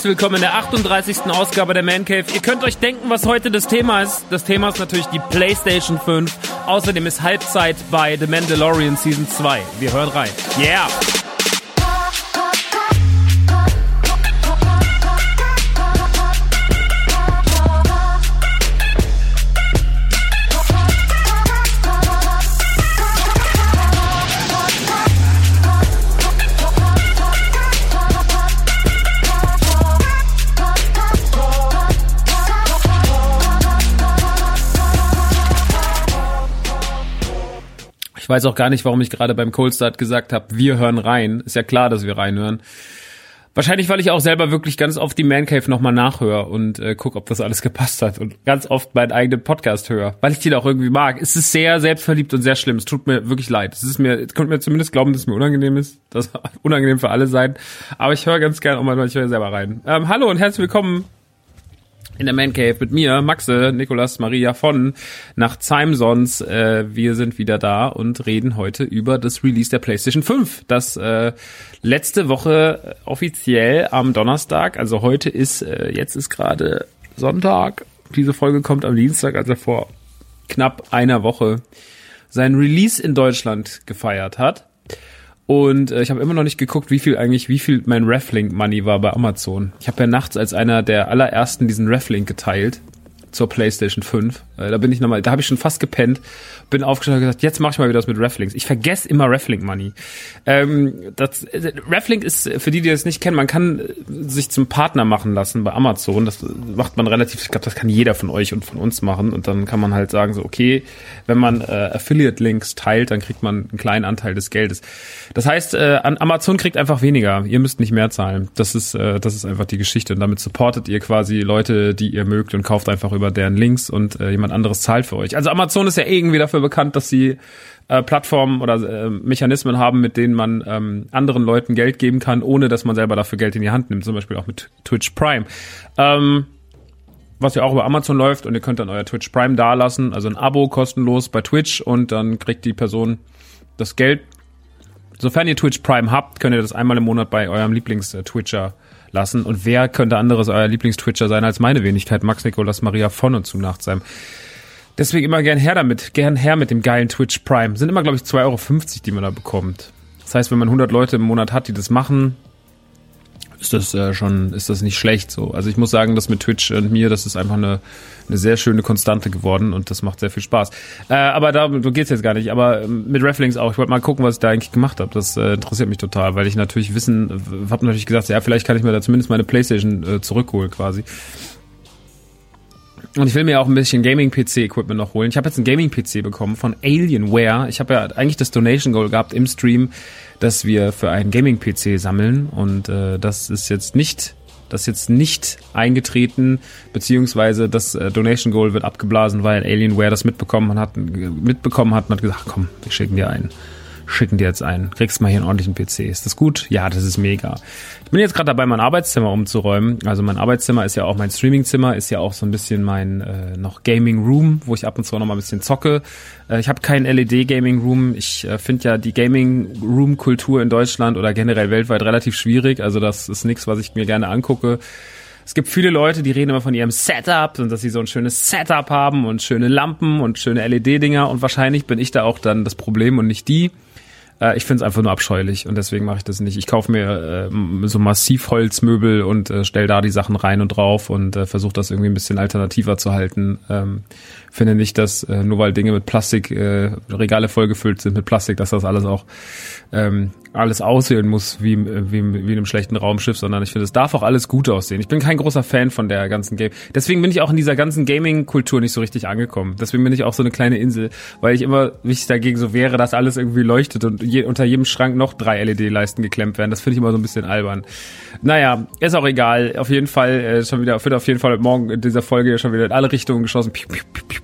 Herzlich willkommen in der 38. Ausgabe der Man Cave. Ihr könnt euch denken, was heute das Thema ist. Das Thema ist natürlich die PlayStation 5. Außerdem ist Halbzeit bei The Mandalorian Season 2. Wir hören rein. Yeah! Weiß auch gar nicht, warum ich gerade beim Cold Start gesagt habe, wir hören rein. Ist ja klar, dass wir reinhören. Wahrscheinlich, weil ich auch selber wirklich ganz oft die Man Cave nochmal nachhöre und äh, gucke, ob das alles gepasst hat und ganz oft meinen eigenen Podcast höre, weil ich den auch irgendwie mag. Es ist sehr selbstverliebt und sehr schlimm. Es tut mir wirklich leid. Es ist mir, ihr könnt mir zumindest glauben, dass es mir unangenehm ist. Das unangenehm für alle sein. Aber ich höre ganz gerne auch mal, höre selber rein. Ähm, hallo und herzlich willkommen in der Man Cave mit mir, Maxe, Nikolas, Maria von nach Zeimsons. Äh, wir sind wieder da und reden heute über das Release der PlayStation 5, das äh, letzte Woche offiziell am Donnerstag, also heute ist, äh, jetzt ist gerade Sonntag, diese Folge kommt am Dienstag, also vor knapp einer Woche, sein Release in Deutschland gefeiert hat. Und äh, ich habe immer noch nicht geguckt, wie viel eigentlich, wie viel mein Reflink Money war bei Amazon. Ich habe ja nachts als einer der allerersten diesen Reflink geteilt zur PlayStation 5. Äh, da bin ich nochmal, da habe ich schon fast gepennt, bin aufgestanden und gesagt, jetzt mache ich mal wieder was mit Reflinks. Ich vergesse immer Reflink Money. Ähm, das, äh, Reflink ist, für die, die das nicht kennen, man kann äh, sich zum Partner machen lassen bei Amazon. Das macht man relativ, ich glaube, das kann jeder von euch und von uns machen. Und dann kann man halt sagen, so, okay, wenn man äh, Affiliate-Links teilt, dann kriegt man einen kleinen Anteil des Geldes. Das heißt, äh, Amazon kriegt einfach weniger. Ihr müsst nicht mehr zahlen. Das ist, äh, das ist einfach die Geschichte. Und damit supportet ihr quasi Leute, die ihr mögt und kauft einfach über über deren Links und äh, jemand anderes zahlt für euch. Also Amazon ist ja irgendwie dafür bekannt, dass sie äh, Plattformen oder äh, Mechanismen haben, mit denen man ähm, anderen Leuten Geld geben kann, ohne dass man selber dafür Geld in die Hand nimmt. Zum Beispiel auch mit Twitch Prime. Ähm, was ja auch über Amazon läuft und ihr könnt dann euer Twitch Prime dalassen, also ein Abo kostenlos bei Twitch und dann kriegt die Person das Geld. Sofern ihr Twitch Prime habt, könnt ihr das einmal im Monat bei eurem Lieblings-Twitcher lassen. Und wer könnte anderes euer Lieblings-Twitcher sein als meine Wenigkeit, Max Nikolas Maria von und zu Nachtsheim. Deswegen immer gern her damit, gern her mit dem geilen Twitch Prime. Sind immer, glaube ich, 2,50 Euro, die man da bekommt. Das heißt, wenn man 100 Leute im Monat hat, die das machen, ist das äh, schon, ist das nicht schlecht so. Also ich muss sagen, das mit Twitch und mir, das ist einfach eine, eine sehr schöne Konstante geworden und das macht sehr viel Spaß. Äh, aber da geht's jetzt gar nicht. Aber ähm, mit Rafflings auch. Ich wollte mal gucken, was ich da eigentlich gemacht habe. Das äh, interessiert mich total, weil ich natürlich wissen, habe natürlich gesagt, ja, vielleicht kann ich mir da zumindest meine Playstation äh, zurückholen quasi. Und ich will mir auch ein bisschen Gaming-PC-Equipment noch holen. Ich habe jetzt einen Gaming-PC bekommen von Alienware. Ich habe ja eigentlich das Donation Goal gehabt im Stream, dass wir für einen Gaming-PC sammeln. Und äh, das ist jetzt nicht, das ist jetzt nicht eingetreten, beziehungsweise das äh, Donation Goal wird abgeblasen, weil Alienware das mitbekommen hat, mitbekommen hat und hat gesagt, komm, wir schicken dir einen schicken dir jetzt einen. Kriegst mal hier einen ordentlichen PC. Ist das gut? Ja, das ist mega. Ich bin jetzt gerade dabei, mein Arbeitszimmer umzuräumen. Also mein Arbeitszimmer ist ja auch mein Streamingzimmer, ist ja auch so ein bisschen mein äh, noch Gaming Room, wo ich ab und zu noch mal ein bisschen zocke. Äh, ich habe keinen LED Gaming Room. Ich äh, finde ja die Gaming Room Kultur in Deutschland oder generell weltweit relativ schwierig. Also das ist nichts, was ich mir gerne angucke. Es gibt viele Leute, die reden immer von ihrem Setup und dass sie so ein schönes Setup haben und schöne Lampen und schöne LED-Dinger und wahrscheinlich bin ich da auch dann das Problem und nicht die. Äh, ich finde es einfach nur abscheulich und deswegen mache ich das nicht. Ich kaufe mir äh, so Massivholzmöbel und äh, stell da die Sachen rein und drauf und äh, versuche das irgendwie ein bisschen alternativer zu halten. Ähm, finde nicht, dass äh, nur weil Dinge mit Plastik, äh, Regale vollgefüllt sind mit Plastik, dass das alles auch ähm, alles aussehen muss wie, wie, wie in einem schlechten Raumschiff, sondern ich finde, es darf auch alles gut aussehen. Ich bin kein großer Fan von der ganzen Game. Deswegen bin ich auch in dieser ganzen Gaming-Kultur nicht so richtig angekommen. Deswegen bin ich auch so eine kleine Insel, weil ich immer wichtig dagegen so wäre, dass alles irgendwie leuchtet und je, unter jedem Schrank noch drei LED-Leisten geklemmt werden. Das finde ich immer so ein bisschen albern. Naja, ist auch egal. Auf jeden Fall äh, schon wieder, wird auf jeden Fall morgen in dieser Folge schon wieder in alle Richtungen geschossen. Piu, piu, piu, piu.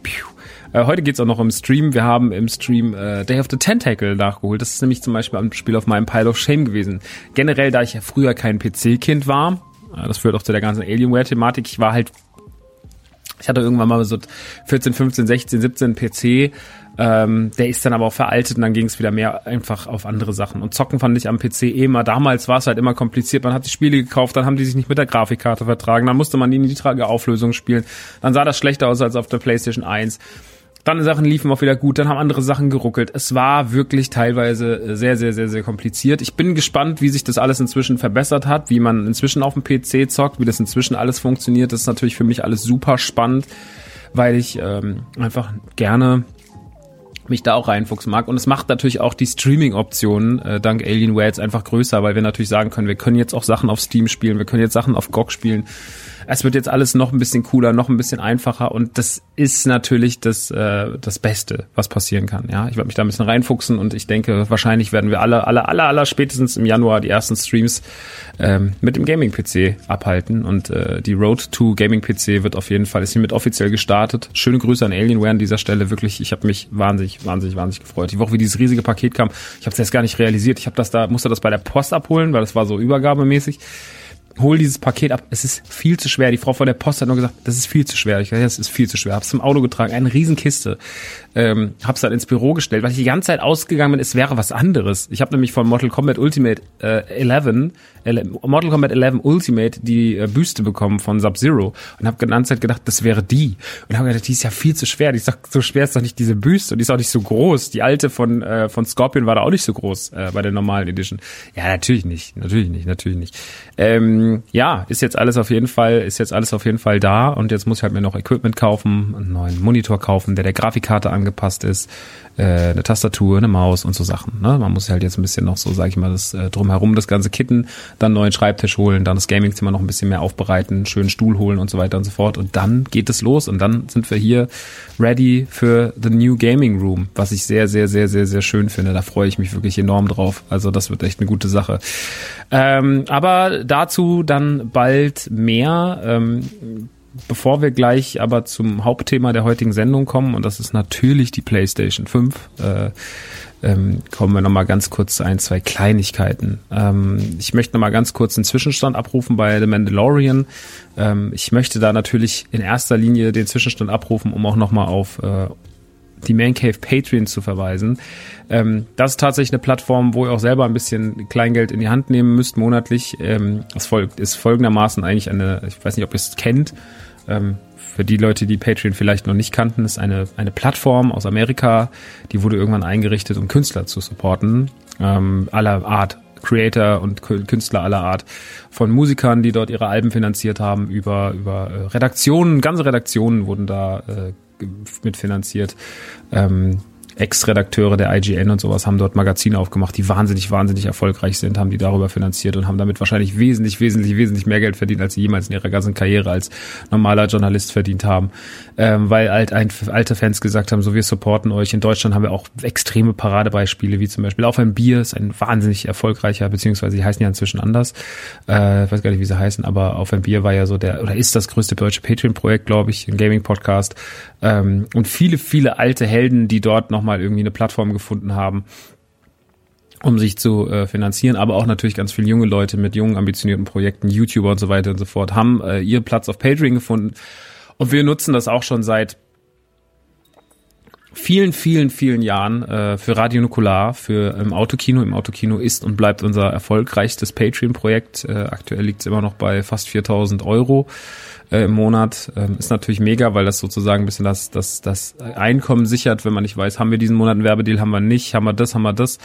Äh, heute geht's auch noch im Stream. Wir haben im Stream äh, Day of the Tentacle nachgeholt. Das ist nämlich zum Beispiel ein Spiel auf meinem Pile of Shame gewesen. Generell, da ich ja früher kein PC-Kind war, äh, das führt auch zu der ganzen Alienware-Thematik, ich war halt ich hatte irgendwann mal so 14, 15, 16, 17 PC. Ähm, der ist dann aber auch veraltet und dann ging es wieder mehr einfach auf andere Sachen. Und zocken fand ich am PC eh immer. Damals war es halt immer kompliziert. Man hat die Spiele gekauft, dann haben die sich nicht mit der Grafikkarte vertragen. Dann musste man die in die trage Auflösung spielen. Dann sah das schlechter aus als auf der PlayStation 1. Dann Sachen liefen auch wieder gut, dann haben andere Sachen geruckelt. Es war wirklich teilweise sehr, sehr, sehr, sehr kompliziert. Ich bin gespannt, wie sich das alles inzwischen verbessert hat, wie man inzwischen auf dem PC zockt, wie das inzwischen alles funktioniert. Das ist natürlich für mich alles super spannend, weil ich ähm, einfach gerne mich da auch reinfuchsen mag. Und es macht natürlich auch die Streaming-Optionen äh, dank Alienware jetzt einfach größer, weil wir natürlich sagen können, wir können jetzt auch Sachen auf Steam spielen, wir können jetzt Sachen auf GOG spielen es wird jetzt alles noch ein bisschen cooler, noch ein bisschen einfacher und das ist natürlich das, äh, das Beste, was passieren kann. Ja, ich werde mich da ein bisschen reinfuchsen und ich denke, wahrscheinlich werden wir alle, alle, alle, aller spätestens im Januar die ersten Streams ähm, mit dem Gaming-PC abhalten und äh, die Road to Gaming-PC wird auf jeden Fall, ist hiermit offiziell gestartet. Schöne Grüße an Alienware an dieser Stelle, wirklich, ich habe mich wahnsinnig, wahnsinnig, wahnsinnig gefreut. Die Woche, wie dieses riesige Paket kam, ich habe es erst gar nicht realisiert. Ich habe das da, musste das bei der Post abholen, weil das war so übergabemäßig hol dieses Paket ab. Es ist viel zu schwer. Die Frau von der Post hat nur gesagt, das ist viel zu schwer. Ich gesagt, das ist viel zu schwer. Hab's zum Auto getragen, eine Riesenkiste. Ähm, hab's dann ins Büro gestellt, weil ich die ganze Zeit ausgegangen bin, es wäre was anderes. Ich habe nämlich von Mortal Kombat Ultimate äh, 11 Mortal Kombat 11 Ultimate die äh, Büste bekommen von Sub-Zero und habe ganze Zeit gedacht, das wäre die. Und habe gedacht, die ist ja viel zu schwer. Die ist doch, so schwer ist doch nicht diese Büste und die ist auch nicht so groß. Die alte von, äh, von Scorpion war da auch nicht so groß äh, bei der normalen Edition. Ja, natürlich nicht. Natürlich nicht, natürlich nicht. Ähm, ja, ist jetzt alles auf jeden Fall, ist jetzt alles auf jeden Fall da und jetzt muss ich halt mir noch Equipment kaufen, einen neuen Monitor kaufen, der der Grafikkarte angepasst ist äh, eine Tastatur, eine Maus und so Sachen. Ne? Man muss halt jetzt ein bisschen noch so, sag ich mal, das äh, drumherum das ganze kitten, dann neuen Schreibtisch holen, dann das Gamingzimmer noch ein bisschen mehr aufbereiten, schönen Stuhl holen und so weiter und so fort. Und dann geht es los und dann sind wir hier ready für the new Gaming Room, was ich sehr, sehr, sehr, sehr, sehr schön finde. Da freue ich mich wirklich enorm drauf. Also das wird echt eine gute Sache. Ähm, aber dazu dann bald mehr. Ähm, bevor wir gleich aber zum Hauptthema der heutigen Sendung kommen, und das ist natürlich die PlayStation 5, äh, ähm, kommen wir nochmal ganz kurz zu ein, zwei Kleinigkeiten. Ähm, ich möchte nochmal ganz kurz einen Zwischenstand abrufen bei The Mandalorian. Ähm, ich möchte da natürlich in erster Linie den Zwischenstand abrufen, um auch nochmal auf äh, die Man Cave Patreon zu verweisen. Ähm, das ist tatsächlich eine Plattform, wo ihr auch selber ein bisschen Kleingeld in die Hand nehmen müsst monatlich. Ähm, folgt, ist folgendermaßen eigentlich eine, ich weiß nicht, ob ihr es kennt, ähm, für die Leute, die Patreon vielleicht noch nicht kannten, ist eine, eine Plattform aus Amerika, die wurde irgendwann eingerichtet, um Künstler zu supporten, ähm, aller Art. Creator und Künstler aller Art, von Musikern, die dort ihre Alben finanziert haben, über, über äh, Redaktionen, ganze Redaktionen wurden da äh, mitfinanziert. Ähm, Ex-Redakteure der IGN und sowas haben dort Magazine aufgemacht, die wahnsinnig, wahnsinnig erfolgreich sind, haben die darüber finanziert und haben damit wahrscheinlich wesentlich, wesentlich, wesentlich mehr Geld verdient, als sie jemals in ihrer ganzen Karriere als normaler Journalist verdient haben. Ähm, weil halt ein, alte Fans gesagt haben, so wir supporten euch. In Deutschland haben wir auch extreme Paradebeispiele, wie zum Beispiel Auf ein Bier ist ein wahnsinnig erfolgreicher, beziehungsweise die heißen ja inzwischen anders. Äh, ich weiß gar nicht, wie sie heißen, aber Auf ein Bier war ja so der, oder ist das größte deutsche Patreon-Projekt, glaube ich, ein Gaming-Podcast. Ähm, und viele, viele alte Helden, die dort nochmal irgendwie eine Plattform gefunden haben, um sich zu äh, finanzieren, aber auch natürlich ganz viele junge Leute mit jungen, ambitionierten Projekten, YouTuber und so weiter und so fort, haben äh, ihren Platz auf Patreon gefunden. Und wir nutzen das auch schon seit vielen, vielen, vielen Jahren äh, für Radio Nukular, für im Autokino. Im Autokino ist und bleibt unser erfolgreichstes Patreon-Projekt. Äh, aktuell liegt es immer noch bei fast 4000 Euro äh, im Monat. Ähm, ist natürlich mega, weil das sozusagen ein bisschen das, das, das Einkommen sichert, wenn man nicht weiß, haben wir diesen Monat einen Werbedeal, haben wir nicht, haben wir das, haben wir das.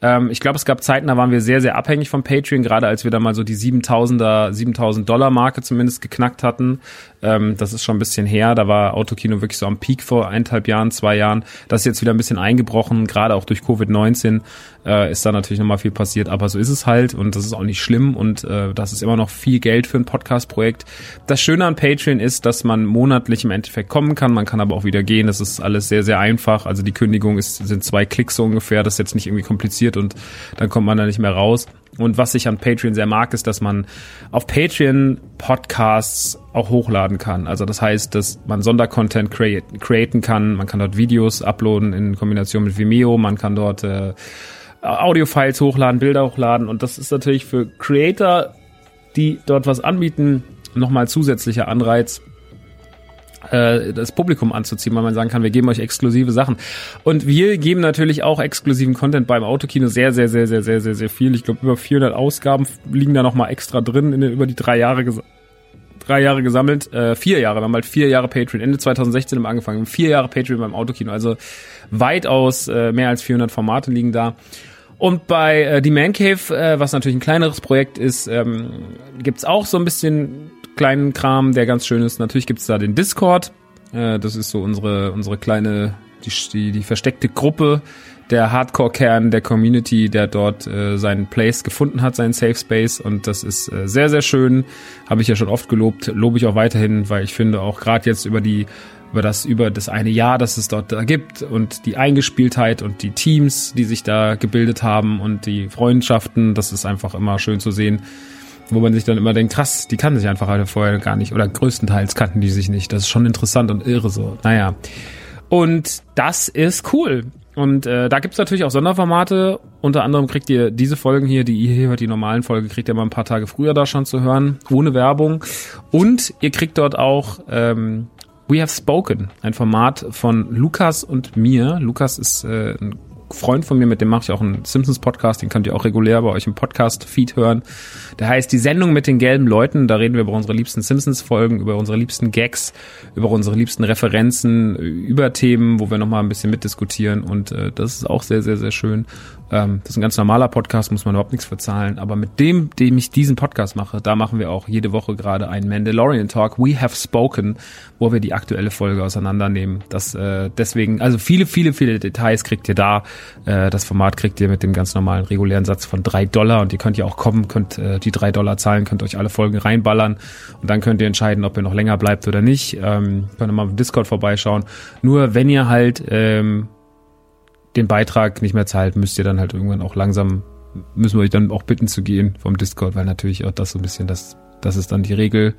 Ähm, ich glaube, es gab Zeiten, da waren wir sehr, sehr abhängig von Patreon, gerade als wir da mal so die 7000er, 7000 Dollar Marke zumindest geknackt hatten. Ähm, das ist schon ein bisschen her. Da war Autokino wirklich so am Peak vor eineinhalb Jahren, zwei Jahren. Das ist jetzt wieder ein bisschen eingebrochen, gerade auch durch Covid-19 äh, ist da natürlich nochmal viel passiert. Aber so ist es halt und das ist auch nicht schlimm und äh, das ist immer noch viel Geld für ein Podcast-Projekt. Das Schöne an Patreon ist, dass man monatlich im Endeffekt kommen kann. Man kann aber auch wieder gehen. Das ist alles sehr, sehr einfach. Also die Kündigung ist, sind zwei Klicks so ungefähr. Das ist jetzt nicht irgendwie kompliziert und dann kommt man da nicht mehr raus. Und was ich an Patreon sehr mag, ist, dass man auf Patreon Podcasts auch hochladen kann. Also das heißt, dass man Sondercontent create, createn kann. Man kann dort Videos uploaden in Kombination mit Vimeo. Man kann dort äh, Audiofiles hochladen, Bilder hochladen. Und das ist natürlich für Creator, die dort was anbieten, nochmal zusätzlicher Anreiz, äh, das Publikum anzuziehen, weil man sagen kann, wir geben euch exklusive Sachen. Und wir geben natürlich auch exklusiven Content beim Autokino sehr, sehr, sehr, sehr, sehr, sehr, sehr viel. Ich glaube, über 400 Ausgaben liegen da nochmal extra drin, in, über die drei Jahre drei Jahre gesammelt, äh, vier Jahre, wir haben halt vier Jahre Patreon, Ende 2016 haben wir angefangen, vier Jahre Patreon beim Autokino, also weitaus äh, mehr als 400 Formate liegen da. Und bei äh, die Man Cave, äh, was natürlich ein kleineres Projekt ist, ähm, gibt's auch so ein bisschen kleinen Kram, der ganz schön ist. Natürlich gibt's da den Discord. Äh, das ist so unsere, unsere kleine, die, die, die versteckte Gruppe, der Hardcore-Kern der Community, der dort äh, seinen Place gefunden hat, seinen Safe Space. Und das ist äh, sehr, sehr schön. Habe ich ja schon oft gelobt, lobe ich auch weiterhin, weil ich finde auch gerade jetzt über die über das über das eine Jahr, das es dort da gibt und die Eingespieltheit und die Teams, die sich da gebildet haben und die Freundschaften, das ist einfach immer schön zu sehen, wo man sich dann immer denkt, krass, die kannten sich einfach alle vorher gar nicht oder größtenteils kannten die sich nicht. Das ist schon interessant und irre so. Naja. Und das ist cool. Und äh, da gibt's natürlich auch Sonderformate. Unter anderem kriegt ihr diese Folgen hier, die ihr hier hört, die normalen Folge, kriegt ihr mal ein paar Tage früher da schon zu hören, ohne Werbung. Und ihr kriegt dort auch ähm, We Have Spoken, ein Format von Lukas und mir. Lukas ist äh, ein Freund von mir, mit dem mache ich auch einen Simpsons-Podcast, den könnt ihr auch regulär bei euch im Podcast-Feed hören. Der heißt Die Sendung mit den gelben Leuten. Da reden wir über unsere liebsten Simpsons-Folgen, über unsere liebsten Gags, über unsere liebsten Referenzen, über Themen, wo wir nochmal ein bisschen mitdiskutieren. Und äh, das ist auch sehr, sehr, sehr schön. Ähm, das ist ein ganz normaler Podcast, muss man überhaupt nichts verzahlen. Aber mit dem, dem ich diesen Podcast mache, da machen wir auch jede Woche gerade einen Mandalorian Talk. We have spoken, wo wir die aktuelle Folge auseinandernehmen. Das äh, deswegen, also viele, viele, viele Details kriegt ihr da. Äh, das Format kriegt ihr mit dem ganz normalen regulären Satz von drei Dollar und ihr könnt ja auch kommen, könnt äh, die drei Dollar zahlen, könnt euch alle Folgen reinballern und dann könnt ihr entscheiden, ob ihr noch länger bleibt oder nicht. Ähm, könnt ihr mal im Discord vorbeischauen. Nur wenn ihr halt ähm, den Beitrag nicht mehr zahlt, müsst ihr dann halt irgendwann auch langsam, müssen wir euch dann auch bitten zu gehen vom Discord, weil natürlich auch das so ein bisschen, das, das ist dann die Regel.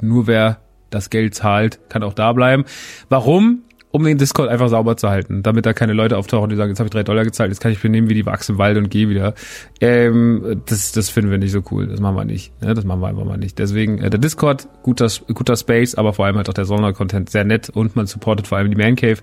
Nur wer das Geld zahlt, kann auch da bleiben. Warum? um den Discord einfach sauber zu halten, damit da keine Leute auftauchen, die sagen, jetzt habe ich drei Dollar gezahlt, jetzt kann ich benehmen wie die Wachs im Wald und gehe wieder. Ähm, das, das finden wir nicht so cool. Das machen wir nicht. Ja, das machen wir einfach mal nicht. Deswegen äh, der Discord, guter, guter Space, aber vor allem halt auch der Sondercontent sehr nett und man supportet vor allem die Man Cave.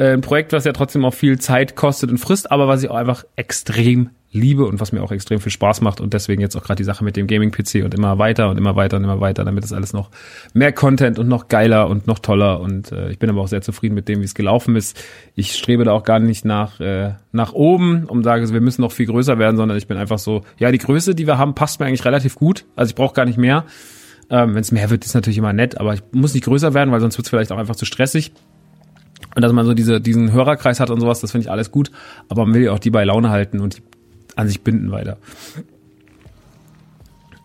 Äh, ein Projekt, was ja trotzdem auch viel Zeit kostet und frisst, aber was ich auch einfach extrem liebe und was mir auch extrem viel Spaß macht und deswegen jetzt auch gerade die Sache mit dem Gaming-PC und immer weiter und immer weiter und immer weiter, damit es alles noch mehr Content und noch geiler und noch toller und äh, ich bin aber auch sehr zufrieden mit dem, wie es gelaufen ist. Ich strebe da auch gar nicht nach äh, nach oben und sage, wir müssen noch viel größer werden, sondern ich bin einfach so, ja, die Größe, die wir haben, passt mir eigentlich relativ gut. Also ich brauche gar nicht mehr. Ähm, Wenn es mehr wird, ist natürlich immer nett, aber ich muss nicht größer werden, weil sonst wird es vielleicht auch einfach zu stressig. Und dass man so diese, diesen Hörerkreis hat und sowas, das finde ich alles gut. Aber man will ja auch die bei Laune halten und die an sich binden weiter.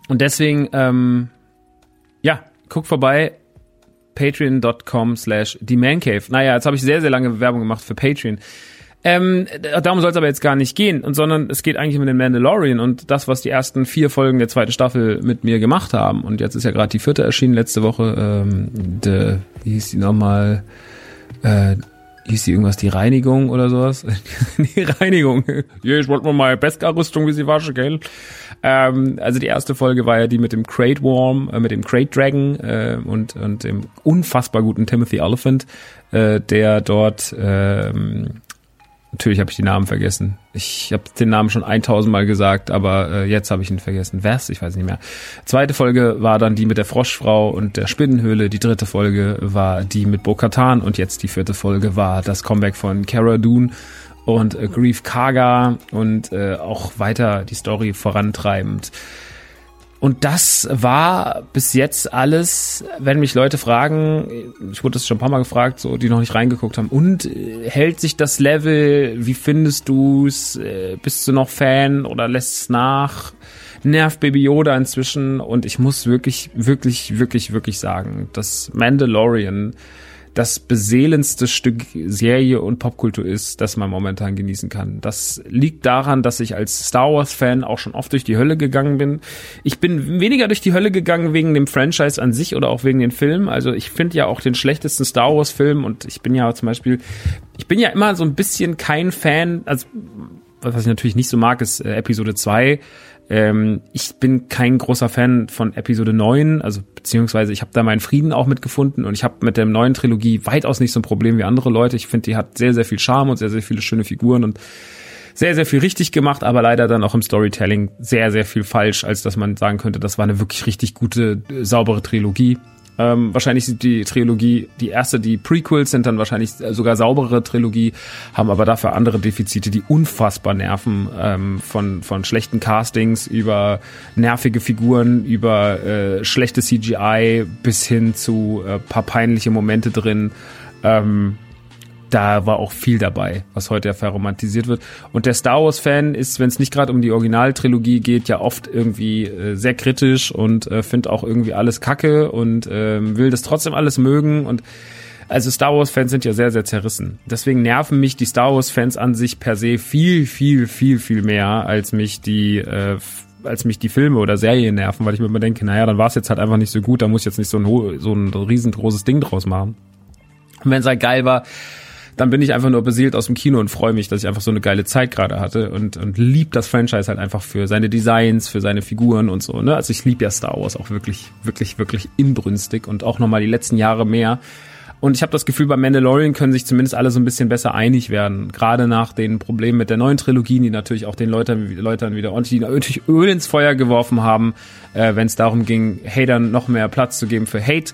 Und deswegen, ähm, ja, guck vorbei, patreon.com slash themancave. Naja, jetzt habe ich sehr, sehr lange Werbung gemacht für Patreon. Ähm, darum soll es aber jetzt gar nicht gehen, und, sondern es geht eigentlich mit dem Mandalorian und das, was die ersten vier Folgen der zweiten Staffel mit mir gemacht haben. Und jetzt ist ja gerade die vierte erschienen letzte Woche. Ähm, de, wie hieß die nochmal? Äh, hieß die irgendwas, die Reinigung oder sowas? die Reinigung. Ja, ich wollte mal meine Beskar-Rüstung, wie sie wasche, gell? Ähm, also die erste Folge war ja die mit dem Crate Worm, äh, mit dem Crate Dragon äh, und, und dem unfassbar guten Timothy Elephant, äh, der dort ähm, Natürlich habe ich die Namen vergessen. Ich habe den Namen schon 1000 Mal gesagt, aber äh, jetzt habe ich ihn vergessen. Wer's? Ich weiß nicht mehr. Zweite Folge war dann die mit der Froschfrau und der Spinnenhöhle. Die dritte Folge war die mit Bo-Katan und jetzt die vierte Folge war das Comeback von Cara Dune und äh, Grief Karga und äh, auch weiter die Story vorantreibend. Und das war bis jetzt alles, wenn mich Leute fragen, ich wurde das schon ein paar Mal gefragt, so die noch nicht reingeguckt haben, und äh, hält sich das Level, wie findest du's, äh, bist du noch Fan oder lässt es nach? Nervt Baby Yoda inzwischen? Und ich muss wirklich, wirklich, wirklich, wirklich sagen, dass Mandalorian das beseelendste Stück Serie und Popkultur ist, das man momentan genießen kann. Das liegt daran, dass ich als Star Wars Fan auch schon oft durch die Hölle gegangen bin. Ich bin weniger durch die Hölle gegangen wegen dem Franchise an sich oder auch wegen den Filmen. Also ich finde ja auch den schlechtesten Star Wars Film und ich bin ja zum Beispiel, ich bin ja immer so ein bisschen kein Fan, also was ich natürlich nicht so mag, ist äh, Episode 2 ähm, ich bin kein großer Fan von Episode 9, also beziehungsweise ich habe da meinen Frieden auch mitgefunden und ich habe mit der neuen Trilogie weitaus nicht so ein Problem wie andere Leute. Ich finde, die hat sehr, sehr viel Charme und sehr, sehr viele schöne Figuren und sehr, sehr viel richtig gemacht, aber leider dann auch im Storytelling sehr, sehr viel falsch, als dass man sagen könnte, das war eine wirklich richtig gute, saubere Trilogie. Ähm, wahrscheinlich sind die Trilogie, die erste, die Prequels sind dann wahrscheinlich sogar saubere Trilogie, haben aber dafür andere Defizite, die unfassbar nerven, ähm, von, von schlechten Castings über nervige Figuren, über äh, schlechte CGI bis hin zu äh, paar peinliche Momente drin. Ähm, da war auch viel dabei, was heute ja verromantisiert wird. Und der Star Wars-Fan ist, wenn es nicht gerade um die Originaltrilogie geht, ja oft irgendwie äh, sehr kritisch und äh, findet auch irgendwie alles Kacke und äh, will das trotzdem alles mögen und also Star Wars-Fans sind ja sehr, sehr zerrissen. Deswegen nerven mich die Star Wars-Fans an sich per se viel, viel, viel, viel mehr, als mich die äh, als mich die Filme oder Serien nerven, weil ich mir immer denke, naja, dann war es jetzt halt einfach nicht so gut, da muss ich jetzt nicht so ein, so ein riesengroßes Ding draus machen. Und wenn es halt geil war, dann bin ich einfach nur beseelt aus dem Kino und freue mich, dass ich einfach so eine geile Zeit gerade hatte und, und lieb das Franchise halt einfach für seine Designs, für seine Figuren und so. Ne? Also ich lieb ja Star Wars auch wirklich, wirklich, wirklich inbrünstig und auch nochmal die letzten Jahre mehr. Und ich habe das Gefühl, bei Mandalorian können sich zumindest alle so ein bisschen besser einig werden. Gerade nach den Problemen mit der neuen Trilogie, die natürlich auch den Leutern, Leutern wieder ordentlich Öl ins Feuer geworfen haben, äh, wenn es darum ging, Hatern noch mehr Platz zu geben für Hate.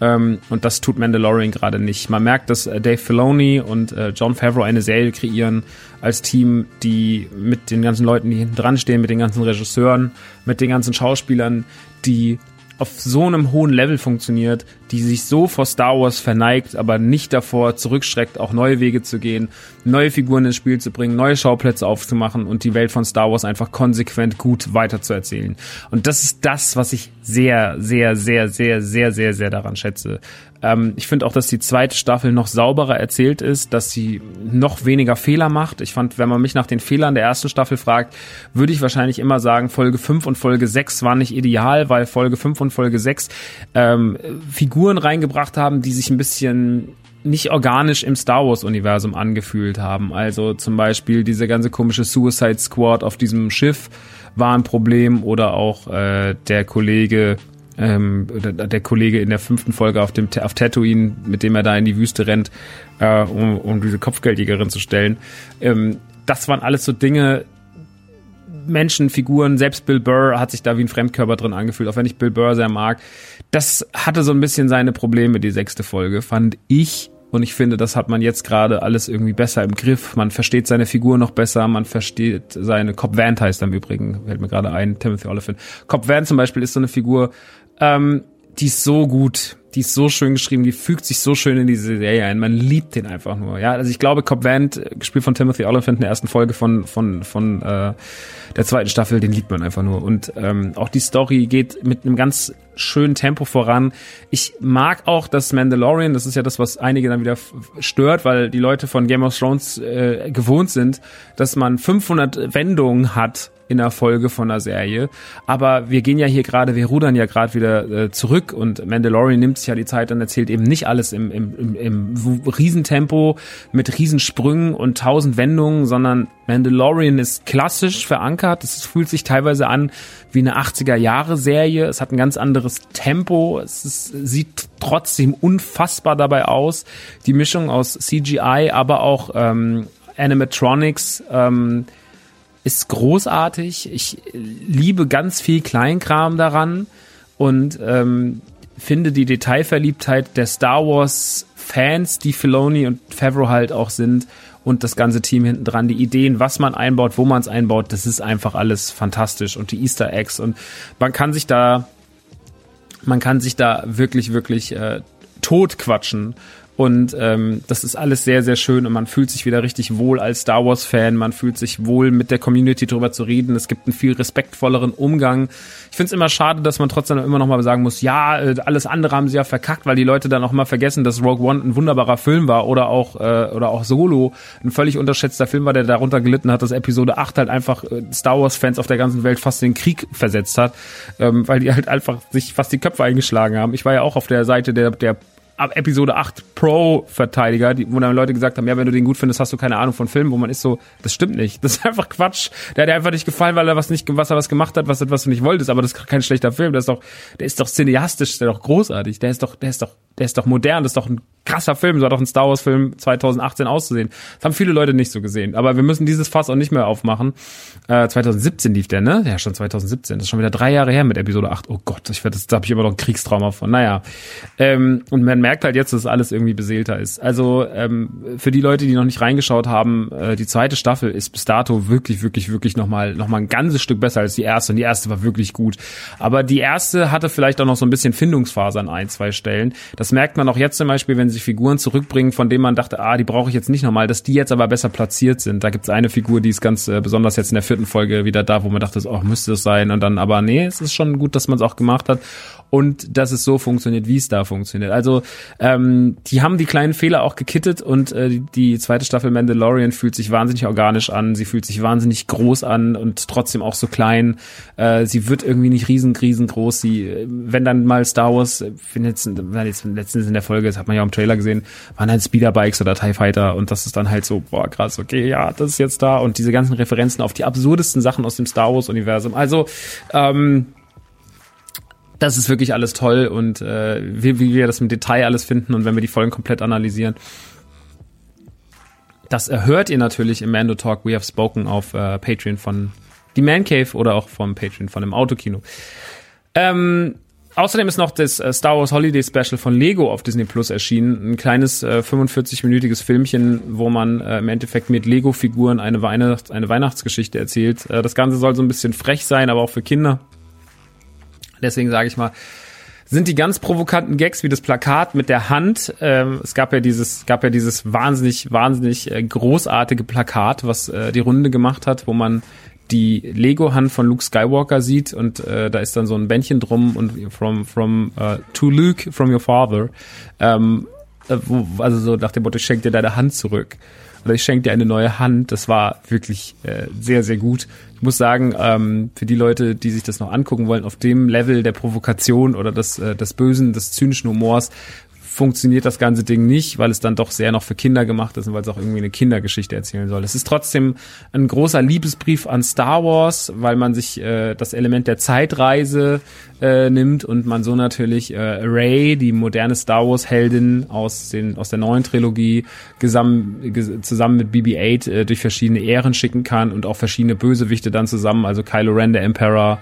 Ähm, und das tut Mandalorian gerade nicht. Man merkt, dass äh, Dave Filoni und äh, John Favreau eine Serie kreieren als Team, die mit den ganzen Leuten, die hinten dran stehen, mit den ganzen Regisseuren, mit den ganzen Schauspielern, die auf so einem hohen Level funktioniert, die sich so vor Star Wars verneigt, aber nicht davor zurückschreckt, auch neue Wege zu gehen, neue Figuren ins Spiel zu bringen, neue Schauplätze aufzumachen und die Welt von Star Wars einfach konsequent gut weiterzuerzählen. Und das ist das, was ich sehr, sehr, sehr, sehr, sehr, sehr, sehr daran schätze. Ähm, ich finde auch, dass die zweite Staffel noch sauberer erzählt ist, dass sie noch weniger Fehler macht. Ich fand, wenn man mich nach den Fehlern der ersten Staffel fragt, würde ich wahrscheinlich immer sagen, Folge 5 und Folge 6 waren nicht ideal, weil Folge 5 und Folge 6 ähm, Figuren reingebracht haben, die sich ein bisschen nicht organisch im Star Wars-Universum angefühlt haben. Also zum Beispiel diese ganze komische Suicide Squad auf diesem Schiff war ein Problem oder auch äh, der Kollege ähm, der Kollege in der fünften Folge auf dem auf Tatooine, mit dem er da in die Wüste rennt, äh, um, um diese Kopfgeldjägerin zu stellen. Ähm, das waren alles so Dinge, Menschenfiguren, selbst Bill Burr hat sich da wie ein Fremdkörper drin angefühlt, auch wenn ich Bill Burr sehr mag. Das hatte so ein bisschen seine Probleme, die sechste Folge, fand ich. Und ich finde, das hat man jetzt gerade alles irgendwie besser im Griff. Man versteht seine Figur noch besser, man versteht seine Cobb Van heißt er im Übrigen, fällt mir gerade ein, Timothy Oliphant. Cobb Van zum Beispiel ist so eine Figur, ähm, die ist so gut, die ist so schön geschrieben, die fügt sich so schön in diese Serie ein. Man liebt den einfach nur. Ja, also ich glaube, Cobb Van't, äh, gespielt von Timothy Oliphant in der ersten Folge von von von äh, der zweiten Staffel, den liebt man einfach nur. Und ähm, auch die Story geht mit einem ganz schönen Tempo voran. Ich mag auch das Mandalorian, das ist ja das, was einige dann wieder stört, weil die Leute von Game of Thrones äh, gewohnt sind, dass man 500 Wendungen hat in der Folge von einer Serie. Aber wir gehen ja hier gerade, wir rudern ja gerade wieder äh, zurück und Mandalorian nimmt sich ja die Zeit und erzählt eben nicht alles im, im, im, im Riesentempo mit Riesensprüngen und tausend Wendungen, sondern Mandalorian ist klassisch verankert. Es fühlt sich teilweise an wie eine 80er Jahre Serie. Es hat ein ganz anderes Tempo. Es ist, sieht trotzdem unfassbar dabei aus. Die Mischung aus CGI, aber auch ähm, Animatronics, ähm, ist großartig. Ich liebe ganz viel Kleinkram daran und ähm, finde die Detailverliebtheit der Star Wars Fans, die Filoni und Favreau halt auch sind und das ganze Team hinten dran, die Ideen, was man einbaut, wo man es einbaut, das ist einfach alles fantastisch und die Easter Eggs und man kann sich da man kann sich da wirklich wirklich äh, tot quatschen und ähm, das ist alles sehr, sehr schön und man fühlt sich wieder richtig wohl als Star Wars-Fan. Man fühlt sich wohl, mit der Community drüber zu reden. Es gibt einen viel respektvolleren Umgang. Ich finde es immer schade, dass man trotzdem immer noch mal sagen muss, ja, äh, alles andere haben sie ja verkackt, weil die Leute dann auch mal vergessen, dass Rogue One ein wunderbarer Film war oder auch, äh, oder auch Solo ein völlig unterschätzter Film war, der darunter gelitten hat, dass Episode 8 halt einfach äh, Star Wars-Fans auf der ganzen Welt fast in den Krieg versetzt hat, ähm, weil die halt einfach sich fast die Köpfe eingeschlagen haben. Ich war ja auch auf der Seite der, der Episode 8 Pro-Verteidiger, wo dann Leute gesagt haben, ja, wenn du den gut findest, hast du keine Ahnung von Filmen, wo man ist so, das stimmt nicht. Das ist einfach Quatsch. Der hat dir einfach nicht gefallen, weil er was nicht, was er was gemacht hat, was, was du nicht wolltest, aber das ist kein schlechter Film. Der ist doch, der ist doch cineastisch, der ist doch großartig. Der ist doch, der ist doch, der ist doch modern, das ist doch ein krasser Film, so hat doch ein Star Wars Film 2018 auszusehen. Das haben viele Leute nicht so gesehen. Aber wir müssen dieses Fass auch nicht mehr aufmachen. Äh, 2017 lief der, ne? Ja, schon 2017. Das ist schon wieder drei Jahre her mit Episode 8. Oh Gott, ich werde, da habe ich immer noch ein Kriegstrauma von. Naja. Ähm, und man merkt halt jetzt, dass alles irgendwie beseelter ist. Also ähm, für die Leute, die noch nicht reingeschaut haben, äh, die zweite Staffel ist bis dato wirklich, wirklich, wirklich nochmal noch mal ein ganzes Stück besser als die erste. Und die erste war wirklich gut. Aber die erste hatte vielleicht auch noch so ein bisschen Findungsphase an ein, zwei Stellen. Das merkt man auch jetzt zum Beispiel, wenn sich Figuren zurückbringen, von denen man dachte, ah, die brauche ich jetzt nicht nochmal, dass die jetzt aber besser platziert sind. Da gibt es eine Figur, die ist ganz äh, besonders jetzt in der vierten Folge wieder da, wo man dachte, oh, müsste es sein. Und dann, aber nee, es ist schon gut, dass man es auch gemacht hat und dass es so funktioniert, wie es da funktioniert. Also ähm, die haben die kleinen Fehler auch gekittet und äh, die zweite Staffel Mandalorian fühlt sich wahnsinnig organisch an, sie fühlt sich wahnsinnig groß an und trotzdem auch so klein. Äh, sie wird irgendwie nicht riesen. Sie, wenn dann mal Star Wars, jetzt, jetzt letztens in der Folge, das hat man ja auch im Trailer gesehen, waren halt Speederbikes oder TIE Fighter und das ist dann halt so, boah, krass, okay, ja, das ist jetzt da und diese ganzen Referenzen auf die absurdesten Sachen aus dem Star Wars Universum. Also ähm, das ist wirklich alles toll und äh, wie, wie wir das im Detail alles finden und wenn wir die Folgen komplett analysieren. Das erhört ihr natürlich im Mando Talk We Have Spoken auf äh, Patreon von The Man Cave oder auch vom Patreon von dem Autokino. Ähm, außerdem ist noch das äh, Star Wars Holiday Special von Lego auf Disney Plus erschienen. Ein kleines äh, 45-minütiges Filmchen, wo man äh, im Endeffekt mit Lego-Figuren eine, Weihnachts-, eine Weihnachtsgeschichte erzählt. Äh, das Ganze soll so ein bisschen frech sein, aber auch für Kinder. Deswegen sage ich mal, sind die ganz provokanten Gags wie das Plakat mit der Hand. Ähm, es gab ja dieses, gab ja dieses wahnsinnig, wahnsinnig äh, großartige Plakat, was äh, die Runde gemacht hat, wo man die Lego-Hand von Luke Skywalker sieht und äh, da ist dann so ein Bändchen drum und from from uh, to Luke from your father, ähm, äh, wo, also so nach dem Motto, ich schenke dir deine Hand zurück oder ich schenke dir eine neue Hand. Das war wirklich äh, sehr sehr gut. Ich muss sagen, ähm, für die Leute, die sich das noch angucken wollen, auf dem Level der Provokation oder des, äh, des Bösen, des zynischen Humors funktioniert das ganze Ding nicht, weil es dann doch sehr noch für Kinder gemacht ist und weil es auch irgendwie eine Kindergeschichte erzählen soll. Es ist trotzdem ein großer Liebesbrief an Star Wars, weil man sich äh, das Element der Zeitreise äh, nimmt und man so natürlich äh, Ray, die moderne Star Wars Heldin aus den aus der neuen Trilogie, gesamt, ges zusammen mit BB-8 äh, durch verschiedene Ehren schicken kann und auch verschiedene Bösewichte dann zusammen, also Kylo Ren, der Emperor,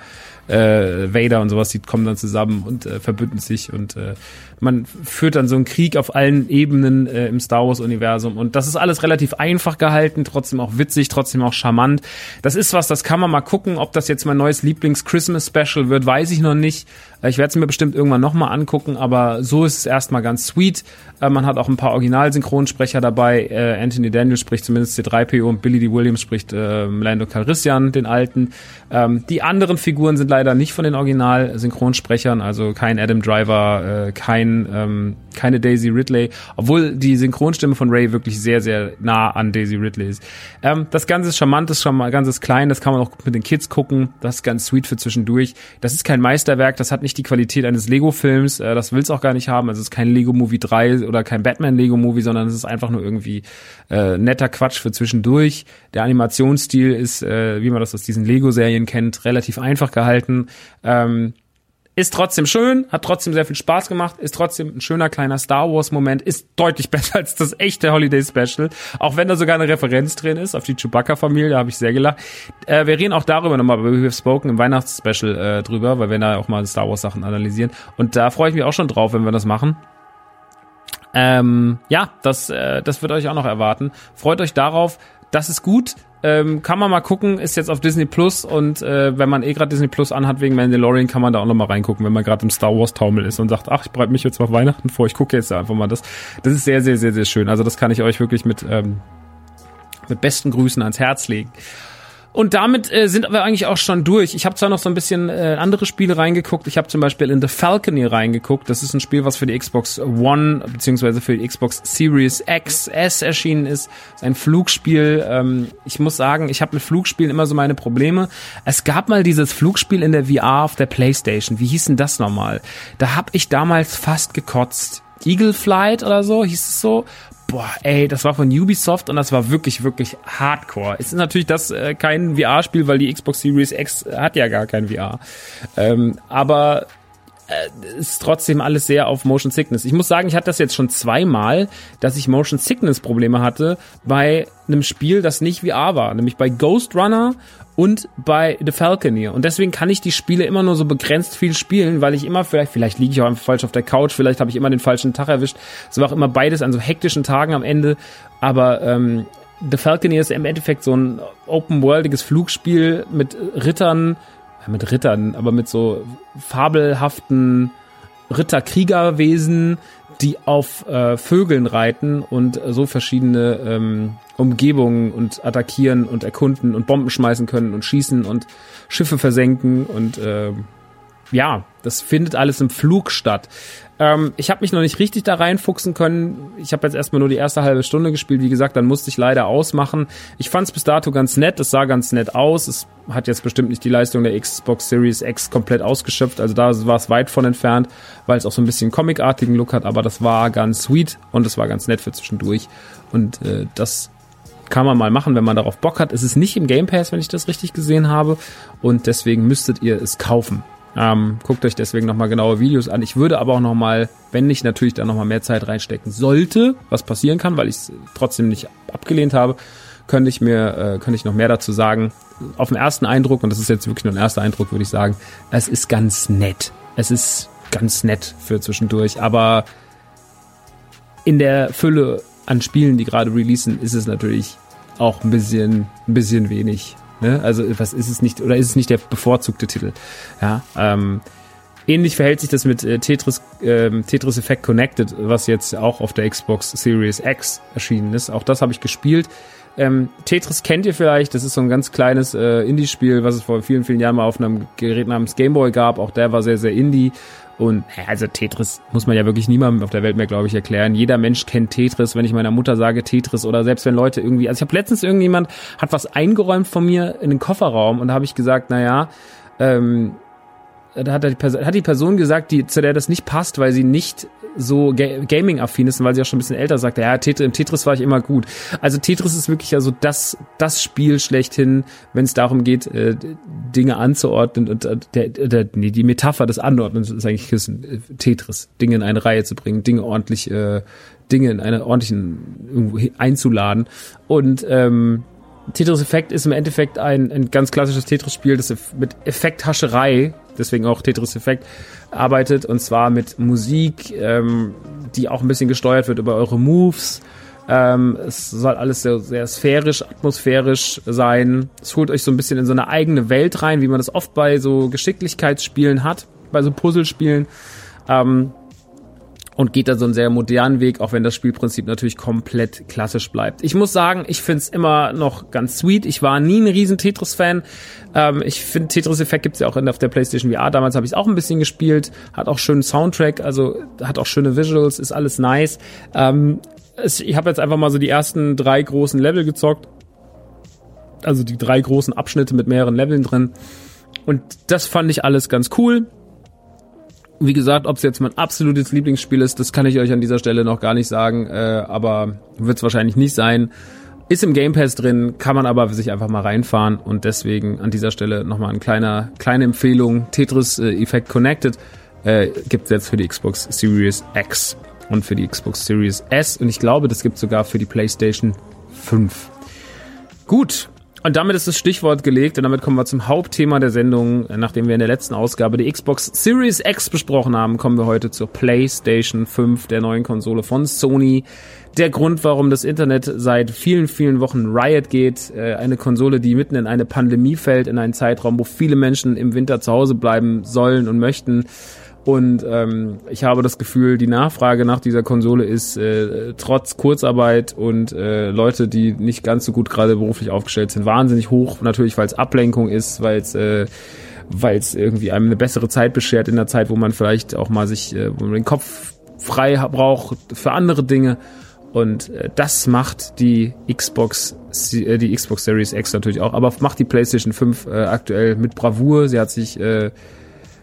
äh, Vader und sowas, die kommen dann zusammen und äh, verbünden sich und äh, man führt dann so einen Krieg auf allen Ebenen äh, im Star Wars Universum und das ist alles relativ einfach gehalten, trotzdem auch witzig, trotzdem auch charmant. Das ist was, das kann man mal gucken, ob das jetzt mein neues Lieblings Christmas Special wird, weiß ich noch nicht. Äh, ich werde es mir bestimmt irgendwann nochmal angucken, aber so ist es erstmal ganz sweet. Äh, man hat auch ein paar Originalsynchronsprecher dabei. Äh, Anthony Daniels spricht zumindest C3PO und Billy D. Williams spricht äh, Lando Calrissian, den alten. Ähm, die anderen Figuren sind leider nicht von den Original-Synchronsprechern, also kein Adam Driver, äh, kein, ähm, keine Daisy Ridley, obwohl die Synchronstimme von Ray wirklich sehr, sehr nah an Daisy Ridley ist. Ähm, das Ganze ist charmant, das ist schon mal ganz ist klein, das kann man auch mit den Kids gucken, das ist ganz sweet für zwischendurch. Das ist kein Meisterwerk, das hat nicht die Qualität eines Lego-Films, äh, das will es auch gar nicht haben, also es ist kein Lego Movie 3 oder kein Batman Lego Movie, sondern es ist einfach nur irgendwie äh, netter Quatsch für zwischendurch. Der Animationsstil ist, äh, wie man das aus diesen Lego-Serien kennt, relativ einfach gehalten. Ähm, ist trotzdem schön, hat trotzdem sehr viel Spaß gemacht, ist trotzdem ein schöner kleiner Star Wars Moment, ist deutlich besser als das echte Holiday Special, auch wenn da sogar eine Referenz drin ist auf die Chewbacca Familie, da habe ich sehr gelacht. Äh, wir reden auch darüber nochmal We Have Spoken im Weihnachtsspecial äh, drüber, weil wir da auch mal Star Wars Sachen analysieren und da freue ich mich auch schon drauf, wenn wir das machen. Ähm, ja, das, äh, das wird euch auch noch erwarten. Freut euch darauf. Das ist gut. Ähm, kann man mal gucken, ist jetzt auf Disney Plus und äh, wenn man eh gerade Disney Plus anhat wegen Mandalorian, kann man da auch noch mal reingucken, wenn man gerade im Star Wars Taumel ist und sagt, ach, ich bereite mich jetzt auf Weihnachten vor, ich gucke jetzt einfach mal das. Das ist sehr, sehr, sehr, sehr schön. Also das kann ich euch wirklich mit ähm, mit besten Grüßen ans Herz legen. Und damit äh, sind wir eigentlich auch schon durch. Ich habe zwar noch so ein bisschen äh, andere Spiele reingeguckt. Ich habe zum Beispiel in The Falconeer reingeguckt. Das ist ein Spiel, was für die Xbox One beziehungsweise für die Xbox Series XS erschienen ist. Ist ein Flugspiel. Ähm, ich muss sagen, ich habe mit Flugspielen immer so meine Probleme. Es gab mal dieses Flugspiel in der VR auf der PlayStation. Wie hieß denn das nochmal? Da habe ich damals fast gekotzt. Eagle Flight oder so, hieß es so boah, ey, das war von Ubisoft und das war wirklich, wirklich hardcore. Es ist natürlich das äh, kein VR-Spiel, weil die Xbox Series X hat ja gar kein VR. Ähm, aber ist trotzdem alles sehr auf Motion Sickness. Ich muss sagen, ich hatte das jetzt schon zweimal, dass ich Motion Sickness Probleme hatte bei einem Spiel, das nicht VR war, nämlich bei Ghost Runner und bei The Falconeer. Und deswegen kann ich die Spiele immer nur so begrenzt viel spielen, weil ich immer vielleicht, vielleicht liege ich auch einfach falsch auf der Couch, vielleicht habe ich immer den falschen Tag erwischt. Es war auch immer beides an so hektischen Tagen am Ende. Aber ähm, The Falconeer ist im Endeffekt so ein open-worldiges Flugspiel mit Rittern, mit Rittern, aber mit so fabelhaften Ritterkriegerwesen, die auf äh, Vögeln reiten und so verschiedene ähm, Umgebungen und attackieren und erkunden und Bomben schmeißen können und schießen und Schiffe versenken und äh, ja, das findet alles im Flug statt. Ähm, ich habe mich noch nicht richtig da reinfuchsen können. Ich habe jetzt erstmal nur die erste halbe Stunde gespielt. Wie gesagt, dann musste ich leider ausmachen. Ich fand es bis dato ganz nett. Es sah ganz nett aus. Es hat jetzt bestimmt nicht die Leistung der Xbox Series X komplett ausgeschöpft. Also da war es weit von entfernt, weil es auch so ein bisschen comicartigen Look hat. Aber das war ganz sweet und es war ganz nett für zwischendurch. Und äh, das kann man mal machen, wenn man darauf Bock hat. Es ist nicht im Game Pass, wenn ich das richtig gesehen habe. Und deswegen müsstet ihr es kaufen. Ähm, guckt euch deswegen nochmal genaue Videos an. Ich würde aber auch nochmal, wenn ich natürlich da nochmal mehr Zeit reinstecken sollte, was passieren kann, weil ich es trotzdem nicht abgelehnt habe, könnte ich mir, äh, könnte ich noch mehr dazu sagen. Auf den ersten Eindruck, und das ist jetzt wirklich nur ein erster Eindruck, würde ich sagen, es ist ganz nett. Es ist ganz nett für zwischendurch, aber in der Fülle an Spielen, die gerade releasen, ist es natürlich auch ein bisschen, ein bisschen wenig. Ne? Also was ist es nicht, oder ist es nicht der bevorzugte Titel? Ja, ähm, ähnlich verhält sich das mit äh, Tetris, äh, Tetris Effect Connected, was jetzt auch auf der Xbox Series X erschienen ist. Auch das habe ich gespielt. Ähm, Tetris kennt ihr vielleicht, das ist so ein ganz kleines äh, Indie-Spiel, was es vor vielen, vielen Jahren mal auf einem Gerät namens Gameboy gab. Auch der war sehr, sehr Indie. Und also Tetris muss man ja wirklich niemandem auf der Welt mehr, glaube ich, erklären. Jeder Mensch kennt Tetris. Wenn ich meiner Mutter sage Tetris oder selbst wenn Leute irgendwie, also ich habe letztens irgendjemand hat was eingeräumt von mir in den Kofferraum und da habe ich gesagt, na ja, ähm, da hat die, Person, hat die Person gesagt, die, zu der das nicht passt, weil sie nicht so Ga Gaming-affin ist weil sie auch schon ein bisschen älter sagt, ja, Tetris, im Tetris war ich immer gut. Also Tetris ist wirklich also das, das Spiel schlechthin, wenn es darum geht, äh, Dinge anzuordnen und äh, der, der, nee, die Metapher des Anordnens ist eigentlich äh, Tetris, Dinge in eine Reihe zu bringen, Dinge ordentlich, äh, Dinge in eine ordentlichen irgendwo einzuladen und ähm, Tetris Effekt ist im Endeffekt ein, ein ganz klassisches Tetris-Spiel, das mit Effekthascherei, deswegen auch Tetris Effekt, arbeitet und zwar mit Musik, ähm, die auch ein bisschen gesteuert wird über eure Moves. Ähm, es soll alles sehr, sehr sphärisch, atmosphärisch sein. Es holt euch so ein bisschen in so eine eigene Welt rein, wie man das oft bei so Geschicklichkeitsspielen hat, bei so Puzzlespielen. Ähm, und geht da so einen sehr modernen Weg, auch wenn das Spielprinzip natürlich komplett klassisch bleibt. Ich muss sagen, ich find's immer noch ganz sweet. Ich war nie ein riesen Tetris-Fan. Ähm, ich finde, Tetris-Effekt gibt's ja auch auf der PlayStation VR. Damals habe ich auch ein bisschen gespielt. Hat auch schönen Soundtrack, also hat auch schöne Visuals, ist alles nice. Ähm, ich habe jetzt einfach mal so die ersten drei großen Level gezockt. Also die drei großen Abschnitte mit mehreren Leveln drin. Und das fand ich alles ganz cool. Wie gesagt, ob es jetzt mein absolutes Lieblingsspiel ist, das kann ich euch an dieser Stelle noch gar nicht sagen, äh, aber wird es wahrscheinlich nicht sein. Ist im Game Pass drin, kann man aber sich einfach mal reinfahren und deswegen an dieser Stelle nochmal eine kleine, kleine Empfehlung. Tetris äh, Effect Connected äh, gibt es jetzt für die Xbox Series X und für die Xbox Series S und ich glaube, das gibt sogar für die PlayStation 5. Gut, und damit ist das Stichwort gelegt und damit kommen wir zum Hauptthema der Sendung. Nachdem wir in der letzten Ausgabe die Xbox Series X besprochen haben, kommen wir heute zur PlayStation 5, der neuen Konsole von Sony. Der Grund, warum das Internet seit vielen, vielen Wochen Riot geht. Äh, eine Konsole, die mitten in eine Pandemie fällt, in einen Zeitraum, wo viele Menschen im Winter zu Hause bleiben sollen und möchten. Und ähm, ich habe das Gefühl, die Nachfrage nach dieser Konsole ist äh, trotz Kurzarbeit und äh, Leute, die nicht ganz so gut gerade beruflich aufgestellt sind, wahnsinnig hoch. Natürlich, weil es Ablenkung ist, weil es äh, weil es irgendwie einem eine bessere Zeit beschert in der Zeit, wo man vielleicht auch mal sich, äh, wo man den Kopf frei braucht für andere Dinge. Und äh, das macht die Xbox, äh, die Xbox Series X natürlich auch, aber macht die PlayStation 5 äh, aktuell mit Bravour. Sie hat sich äh,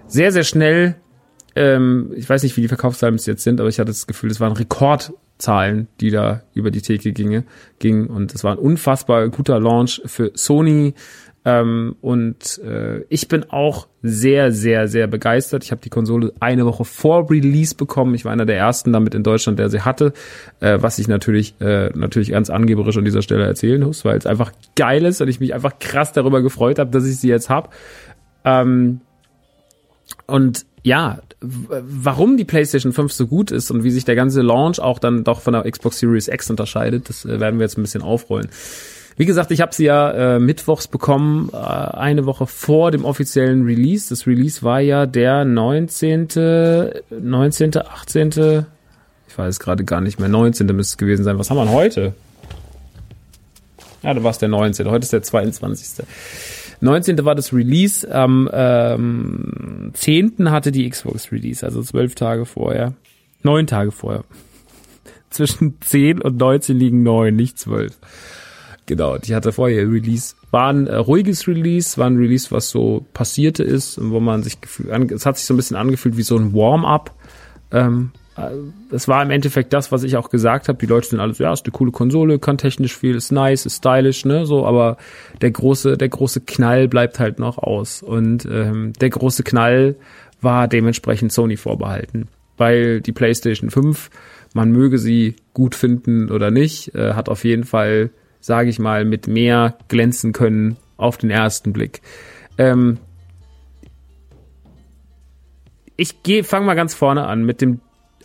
sehr, sehr schnell ähm, ich weiß nicht, wie die Verkaufszahlen jetzt sind, aber ich hatte das Gefühl, es waren Rekordzahlen, die da über die Theke ginge, ging. Und es war ein unfassbar guter Launch für Sony. Ähm, und äh, ich bin auch sehr, sehr, sehr begeistert. Ich habe die Konsole eine Woche vor Release bekommen. Ich war einer der ersten damit in Deutschland, der sie hatte, äh, was ich natürlich äh, natürlich ganz angeberisch an dieser Stelle erzählen muss, weil es einfach geil ist und ich mich einfach krass darüber gefreut habe, dass ich sie jetzt hab. Ähm, und ja, warum die PlayStation 5 so gut ist und wie sich der ganze Launch auch dann doch von der Xbox Series X unterscheidet, das äh, werden wir jetzt ein bisschen aufrollen. Wie gesagt, ich habe sie ja äh, mittwochs bekommen, äh, eine Woche vor dem offiziellen Release. Das Release war ja der 19., 19., 18., ich weiß gerade gar nicht mehr, 19. müsste es gewesen sein. Was haben wir denn heute? Ja, da war es der 19. Heute ist der 22. 19. war das Release, am ähm, 10. hatte die Xbox Release, also zwölf Tage vorher. Neun Tage vorher. Zwischen 10 und 19 liegen neun, nicht zwölf. Genau, die hatte vorher Release. War ein äh, ruhiges Release, war ein Release, was so passierte ist, wo man sich gefühlt, es hat sich so ein bisschen angefühlt wie so ein Warm-up. Ähm, das war im Endeffekt das, was ich auch gesagt habe. Die Leute sind alles, ja, ist eine coole Konsole, kann technisch viel, ist nice, ist stylisch, ne, so, aber der große, der große Knall bleibt halt noch aus. Und ähm, der große Knall war dementsprechend Sony vorbehalten. Weil die PlayStation 5, man möge sie gut finden oder nicht, äh, hat auf jeden Fall, sage ich mal, mit mehr glänzen können auf den ersten Blick. Ähm, ich gehe, fang mal ganz vorne an mit dem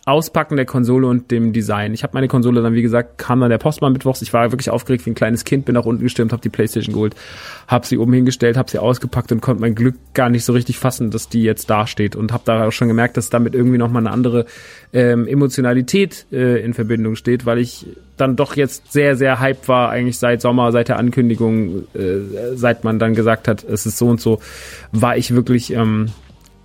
Auspacken der Konsole und dem Design. Ich habe meine Konsole dann, wie gesagt, kam dann der Postmann mittwochs. Ich war wirklich aufgeregt wie ein kleines Kind, bin nach unten gestimmt, habe die Playstation geholt, habe sie oben hingestellt, habe sie ausgepackt und konnte mein Glück gar nicht so richtig fassen, dass die jetzt da steht und habe da auch schon gemerkt, dass damit irgendwie nochmal eine andere ähm, Emotionalität äh, in Verbindung steht, weil ich dann doch jetzt sehr, sehr hype war, eigentlich seit Sommer, seit der Ankündigung, äh, seit man dann gesagt hat, es ist so und so, war ich wirklich ähm,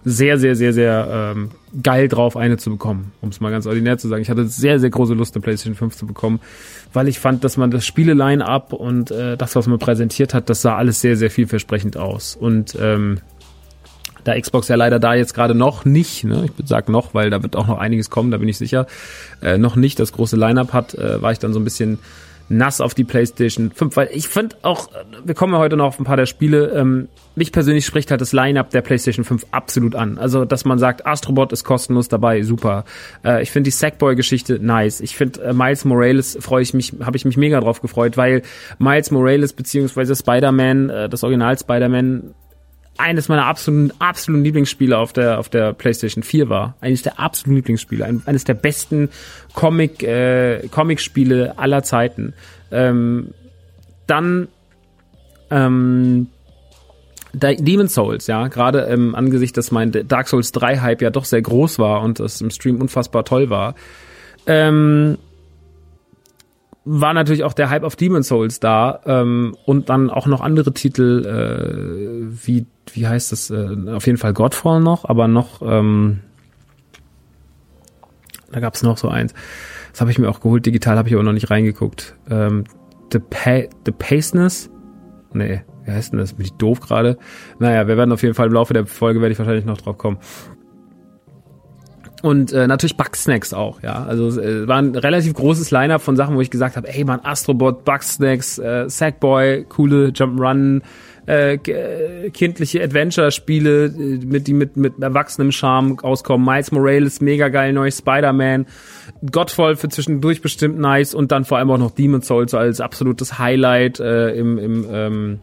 sehr, sehr, sehr, sehr ähm, geil drauf, eine zu bekommen, um es mal ganz ordinär zu sagen. Ich hatte sehr, sehr große Lust, eine PlayStation 5 zu bekommen, weil ich fand, dass man das Spiele-Line-Up und äh, das, was man präsentiert hat, das sah alles sehr, sehr vielversprechend aus. Und ähm, da Xbox ja leider da jetzt gerade noch nicht, ne, ich sag noch, weil da wird auch noch einiges kommen, da bin ich sicher, äh, noch nicht das große Line-Up hat, äh, war ich dann so ein bisschen nass auf die PlayStation 5, weil ich finde auch, wir kommen ja heute noch auf ein paar der Spiele, ähm, mich persönlich spricht halt das Line-Up der PlayStation 5 absolut an. Also, dass man sagt, Astrobot ist kostenlos dabei, super. Äh, ich finde die Sackboy-Geschichte nice. Ich finde äh, Miles Morales freue ich mich, habe ich mich mega drauf gefreut, weil Miles Morales beziehungsweise Spider-Man, äh, das Original Spider-Man eines meiner absoluten, absoluten Lieblingsspiele auf der, auf der PlayStation 4 war. Eines der absoluten Lieblingsspiele. Ein, eines der besten Comic, äh, Comic-Spiele aller Zeiten. Ähm, dann, ähm, Demon Souls, ja, gerade im Angesicht, dass mein Dark Souls 3 Hype ja doch sehr groß war und das im Stream unfassbar toll war. Ähm, war natürlich auch der Hype auf Demon Souls da ähm, und dann auch noch andere Titel äh, wie wie heißt das äh, auf jeden Fall Godfall noch aber noch ähm, da gab's noch so eins. Das habe ich mir auch geholt digital habe ich aber noch nicht reingeguckt. Ähm, The, pa The Paceness? Nee wie heißt denn das? Bin ich doof gerade? Naja wir werden auf jeden Fall im Laufe der Folge werde ich wahrscheinlich noch drauf kommen und äh, natürlich Bugsnacks auch, ja. Also äh, war ein relativ großes Lineup von Sachen, wo ich gesagt habe, ey man, Astrobot, Bugsnacks, äh, Sackboy, coole Jump'n'Run, äh, äh, kindliche Adventure-Spiele, äh, mit die mit mit erwachsenem Charme auskommen. Miles Morales, mega geil, neues Spider-Man, Godfall für zwischendurch bestimmt nice und dann vor allem auch noch Demon's Souls als absolutes Highlight äh, im im ähm,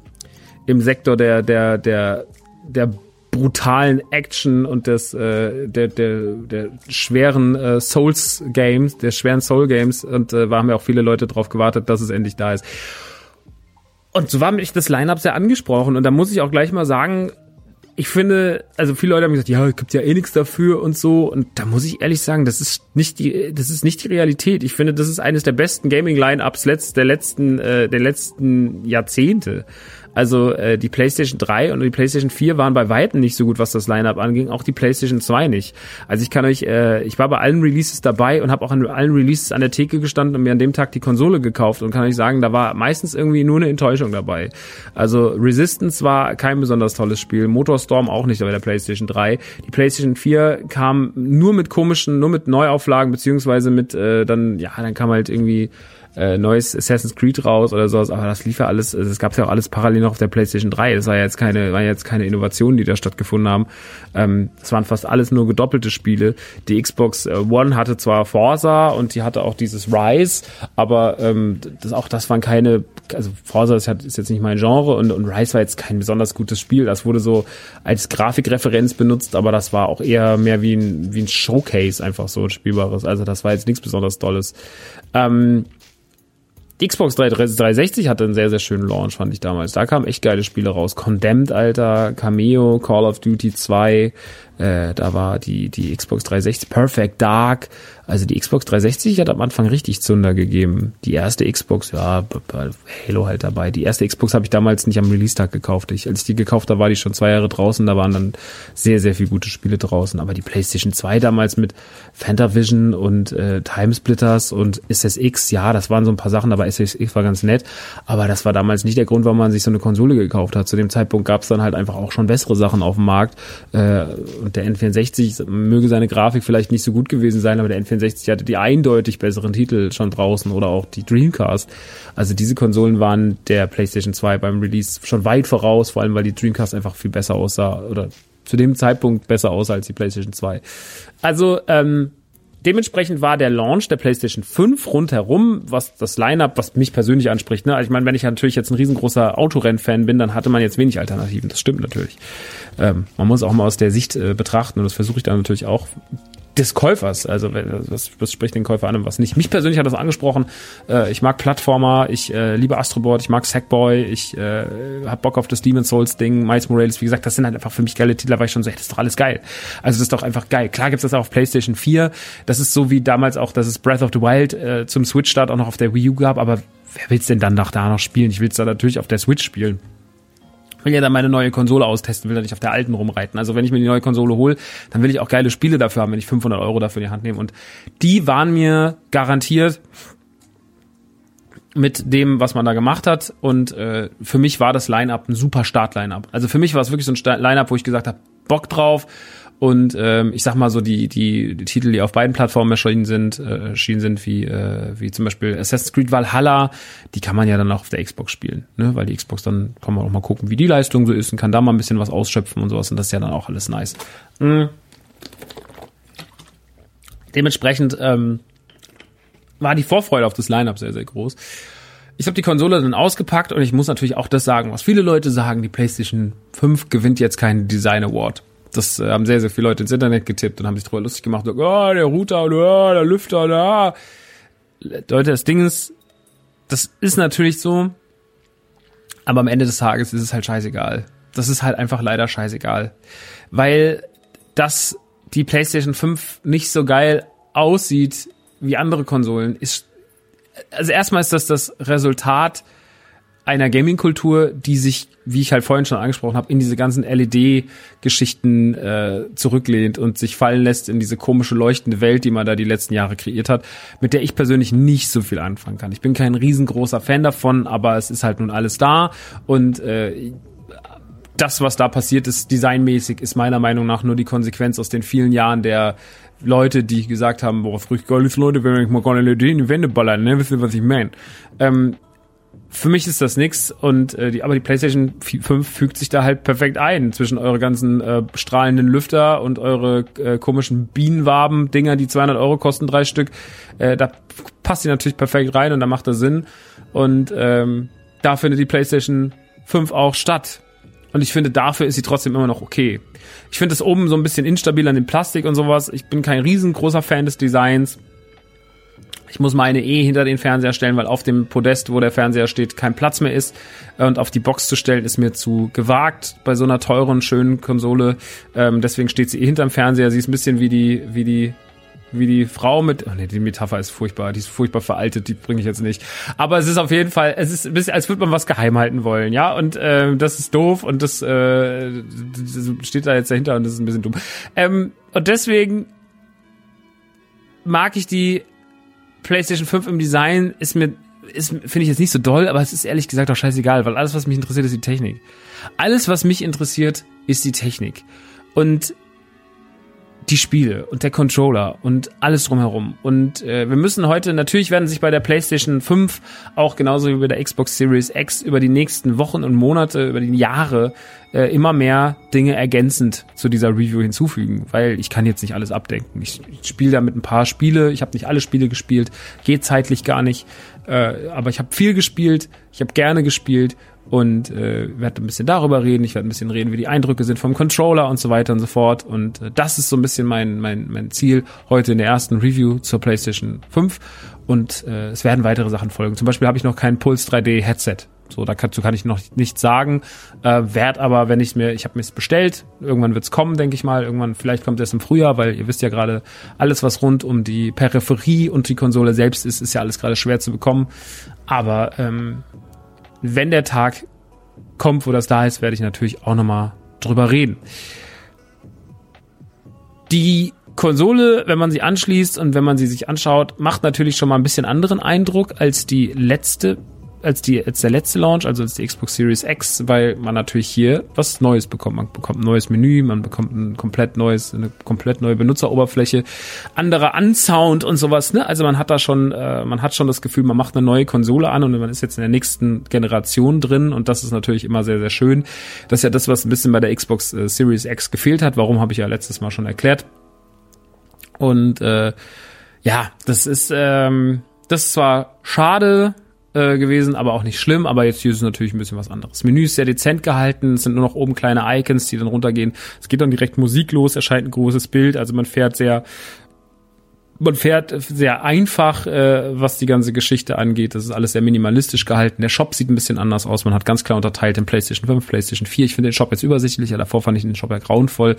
im Sektor der der der der brutalen Action und des äh, der der der schweren äh, Souls Games, der schweren Soul Games und äh, da haben ja auch viele Leute drauf gewartet, dass es endlich da ist. Und so war mich das Line-up sehr angesprochen und da muss ich auch gleich mal sagen, ich finde, also viele Leute haben gesagt, ja, es gibt ja eh nichts dafür und so. Und da muss ich ehrlich sagen, das ist nicht die, das ist nicht die Realität. Ich finde, das ist eines der besten Gaming-Line-Ups der letzten, äh, der letzten Jahrzehnte. Also äh, die PlayStation 3 und die PlayStation 4 waren bei weitem nicht so gut, was das Lineup anging, auch die PlayStation 2 nicht. Also ich kann euch, äh, ich war bei allen Releases dabei und habe auch an allen Releases an der Theke gestanden und mir an dem Tag die Konsole gekauft und kann euch sagen, da war meistens irgendwie nur eine Enttäuschung dabei. Also Resistance war kein besonders tolles Spiel, Motorstorm auch nicht bei der PlayStation 3. Die PlayStation 4 kam nur mit komischen, nur mit Neuauflagen beziehungsweise mit äh, dann ja, dann kam halt irgendwie äh, neues Assassin's Creed raus oder sowas, aber das lief ja alles, es gab ja auch alles parallel noch auf der PlayStation 3. Das war ja jetzt keine, war jetzt keine Innovationen, die da stattgefunden haben. Ähm, das waren fast alles nur gedoppelte Spiele. Die Xbox äh, One hatte zwar Forza und die hatte auch dieses Rise, aber ähm, das, auch das waren keine, also Forza ist, ist jetzt nicht mein Genre und, und Rise war jetzt kein besonders gutes Spiel. Das wurde so als Grafikreferenz benutzt, aber das war auch eher mehr wie ein, wie ein Showcase einfach so ein spielbares. Also das war jetzt nichts besonders Tolles. Ähm, die Xbox 360 hatte einen sehr, sehr schönen Launch, fand ich damals. Da kamen echt geile Spiele raus. Condemned, Alter, Cameo, Call of Duty 2, äh, da war die, die Xbox 360, Perfect Dark, also die Xbox 360 hat am Anfang richtig Zunder gegeben. Die erste Xbox, ja, Halo halt dabei. Die erste Xbox habe ich damals nicht am Release-Tag gekauft. Ich, als ich die gekauft habe, war die schon zwei Jahre draußen. Da waren dann sehr, sehr viele gute Spiele draußen. Aber die PlayStation 2 damals mit Fantavision und äh, Timesplitters und SSX, ja, das waren so ein paar Sachen, aber SSX war ganz nett. Aber das war damals nicht der Grund, warum man sich so eine Konsole gekauft hat. Zu dem Zeitpunkt gab es dann halt einfach auch schon bessere Sachen auf dem Markt. Äh, der N64 möge seine Grafik vielleicht nicht so gut gewesen sein, aber der N64 64 hatte die eindeutig besseren Titel schon draußen oder auch die Dreamcast. Also diese Konsolen waren der PlayStation 2 beim Release schon weit voraus, vor allem weil die Dreamcast einfach viel besser aussah oder zu dem Zeitpunkt besser aussah als die PlayStation 2. Also ähm, dementsprechend war der Launch der PlayStation 5 rundherum, was das Lineup, was mich persönlich anspricht. Ne? Also ich meine, wenn ich natürlich jetzt ein riesengroßer Autorennfan bin, dann hatte man jetzt wenig Alternativen. Das stimmt natürlich. Ähm, man muss auch mal aus der Sicht äh, betrachten und das versuche ich dann natürlich auch des Käufers. Also was, was spricht den Käufer an und was nicht. Mich persönlich hat das angesprochen. Äh, ich mag Plattformer, ich äh, liebe Astroboard, ich mag Sackboy, ich äh, hab Bock auf das Demon's Souls Ding, Miles Morales. Wie gesagt, das sind halt einfach für mich geile Titel. War ich schon so, hey, das ist doch alles geil. Also das ist doch einfach geil. Klar gibt's das auch auf PlayStation 4. Das ist so wie damals auch, dass es Breath of the Wild äh, zum Switch-Start auch noch auf der Wii U gab. Aber wer will's denn dann nach da noch spielen? Ich will's da natürlich auf der Switch spielen will ja dann meine neue Konsole austesten, will da nicht auf der alten rumreiten. Also wenn ich mir die neue Konsole hole, dann will ich auch geile Spiele dafür haben, wenn ich 500 Euro dafür in die Hand nehme. Und die waren mir garantiert mit dem, was man da gemacht hat. Und äh, für mich war das Line-Up ein super Start-Line-Up. Also für mich war es wirklich so ein Line-Up, wo ich gesagt habe, Bock drauf. Und ähm, ich sag mal so, die, die, die Titel, die auf beiden Plattformen erschienen sind, äh, erschienen sind, wie, äh, wie zum Beispiel Assassin's Creed Valhalla, die kann man ja dann auch auf der Xbox spielen, ne? Weil die Xbox, dann kann man auch mal gucken, wie die Leistung so ist und kann da mal ein bisschen was ausschöpfen und sowas. Und das ist ja dann auch alles nice. Mhm. Dementsprechend ähm, war die Vorfreude auf das Lineup sehr, sehr groß. Ich habe die Konsole dann ausgepackt und ich muss natürlich auch das sagen, was viele Leute sagen, die PlayStation 5 gewinnt jetzt keinen Design Award. Das äh, haben sehr, sehr viele Leute ins Internet getippt und haben sich drüber lustig gemacht. Oh, der Router, oh, der Lüfter, da. Leute, das Ding ist, das ist natürlich so, aber am Ende des Tages ist es halt scheißegal. Das ist halt einfach leider scheißegal. Weil das die PlayStation 5 nicht so geil aussieht wie andere Konsolen, ist, also erstmal ist das das Resultat einer Gaming-Kultur, die sich, wie ich halt vorhin schon angesprochen habe, in diese ganzen LED-Geschichten äh, zurücklehnt und sich fallen lässt in diese komische leuchtende Welt, die man da die letzten Jahre kreiert hat, mit der ich persönlich nicht so viel anfangen kann. Ich bin kein riesengroßer Fan davon, aber es ist halt nun alles da und äh, das, was da passiert ist, designmäßig, ist meiner Meinung nach nur die Konsequenz aus den vielen Jahren der Leute, die gesagt haben, boah, früh geil ist Leute, wenn ich mal keine LED in die Wände ballern, ne, wisst ihr, was ich meine? Ähm, für mich ist das nix und äh, die, aber die PlayStation 5 fügt sich da halt perfekt ein zwischen eure ganzen äh, strahlenden Lüfter und eure äh, komischen Bienenwaben-Dinger, die 200 Euro kosten, drei Stück. Äh, da passt die natürlich perfekt rein und da macht das Sinn und ähm, da findet die PlayStation 5 auch statt. Und ich finde, dafür ist sie trotzdem immer noch okay. Ich finde es oben so ein bisschen instabil an dem Plastik und sowas. Ich bin kein riesengroßer Fan des Designs. Ich muss meine eh hinter den Fernseher stellen, weil auf dem Podest, wo der Fernseher steht, kein Platz mehr ist. Und auf die Box zu stellen, ist mir zu gewagt bei so einer teuren, schönen Konsole. Ähm, deswegen steht sie eh hinterm Fernseher. Sie ist ein bisschen wie die, wie die wie die Frau mit, oh nee, die Metapher ist furchtbar, die ist furchtbar veraltet, die bringe ich jetzt nicht. Aber es ist auf jeden Fall, es ist ein bisschen, als würde man was geheim halten wollen, ja, und äh, das ist doof und das, äh, das steht da jetzt dahinter und das ist ein bisschen dumm. Ähm, und deswegen mag ich die PlayStation 5 im Design ist mir ist finde ich jetzt nicht so doll, aber es ist ehrlich gesagt auch scheißegal, weil alles was mich interessiert ist die Technik. Alles was mich interessiert ist die Technik. Und die Spiele und der Controller und alles drumherum. Und äh, wir müssen heute, natürlich werden sich bei der PlayStation 5 auch genauso wie bei der Xbox Series X über die nächsten Wochen und Monate, über die Jahre äh, immer mehr Dinge ergänzend zu dieser Review hinzufügen, weil ich kann jetzt nicht alles abdenken. Ich, ich spiele damit ein paar Spiele, ich habe nicht alle Spiele gespielt, geht zeitlich gar nicht, äh, aber ich habe viel gespielt, ich habe gerne gespielt und äh, werde ein bisschen darüber reden. Ich werde ein bisschen reden, wie die Eindrücke sind vom Controller und so weiter und so fort. Und äh, das ist so ein bisschen mein, mein, mein Ziel heute in der ersten Review zur PlayStation 5. Und äh, es werden weitere Sachen folgen. Zum Beispiel habe ich noch kein Puls 3D Headset. So, dazu kann ich noch nichts sagen. Äh, werd aber, wenn ich mir, ich habe mir es bestellt, irgendwann wird's kommen, denke ich mal. Irgendwann, vielleicht kommt es im Frühjahr, weil ihr wisst ja gerade, alles, was rund um die Peripherie und die Konsole selbst ist, ist ja alles gerade schwer zu bekommen. Aber ähm, wenn der Tag kommt, wo das da ist, werde ich natürlich auch nochmal drüber reden. Die Konsole, wenn man sie anschließt und wenn man sie sich anschaut, macht natürlich schon mal ein bisschen anderen Eindruck als die letzte als, die, als der letzte Launch, also als die Xbox Series X, weil man natürlich hier was Neues bekommt. Man bekommt ein neues Menü, man bekommt ein komplett neues, eine komplett neue Benutzeroberfläche, anderer Unsound und sowas. Ne? Also man hat da schon, äh, man hat schon das Gefühl, man macht eine neue Konsole an und man ist jetzt in der nächsten Generation drin und das ist natürlich immer sehr, sehr schön. Das ist ja das, was ein bisschen bei der Xbox äh, Series X gefehlt hat. Warum habe ich ja letztes Mal schon erklärt. Und äh, ja, das ist ähm, das ist zwar schade, äh, gewesen, aber auch nicht schlimm. Aber jetzt hier ist es natürlich ein bisschen was anderes. Menü ist sehr dezent gehalten, es sind nur noch oben kleine Icons, die dann runtergehen. Es geht dann direkt Musik los, erscheint ein großes Bild, also man fährt sehr man fährt sehr einfach, äh, was die ganze Geschichte angeht. Das ist alles sehr minimalistisch gehalten. Der Shop sieht ein bisschen anders aus. Man hat ganz klar unterteilt in PlayStation 5, PlayStation 4. Ich finde den Shop jetzt übersichtlicher. Davor fand ich den Shop ja grauenvoll.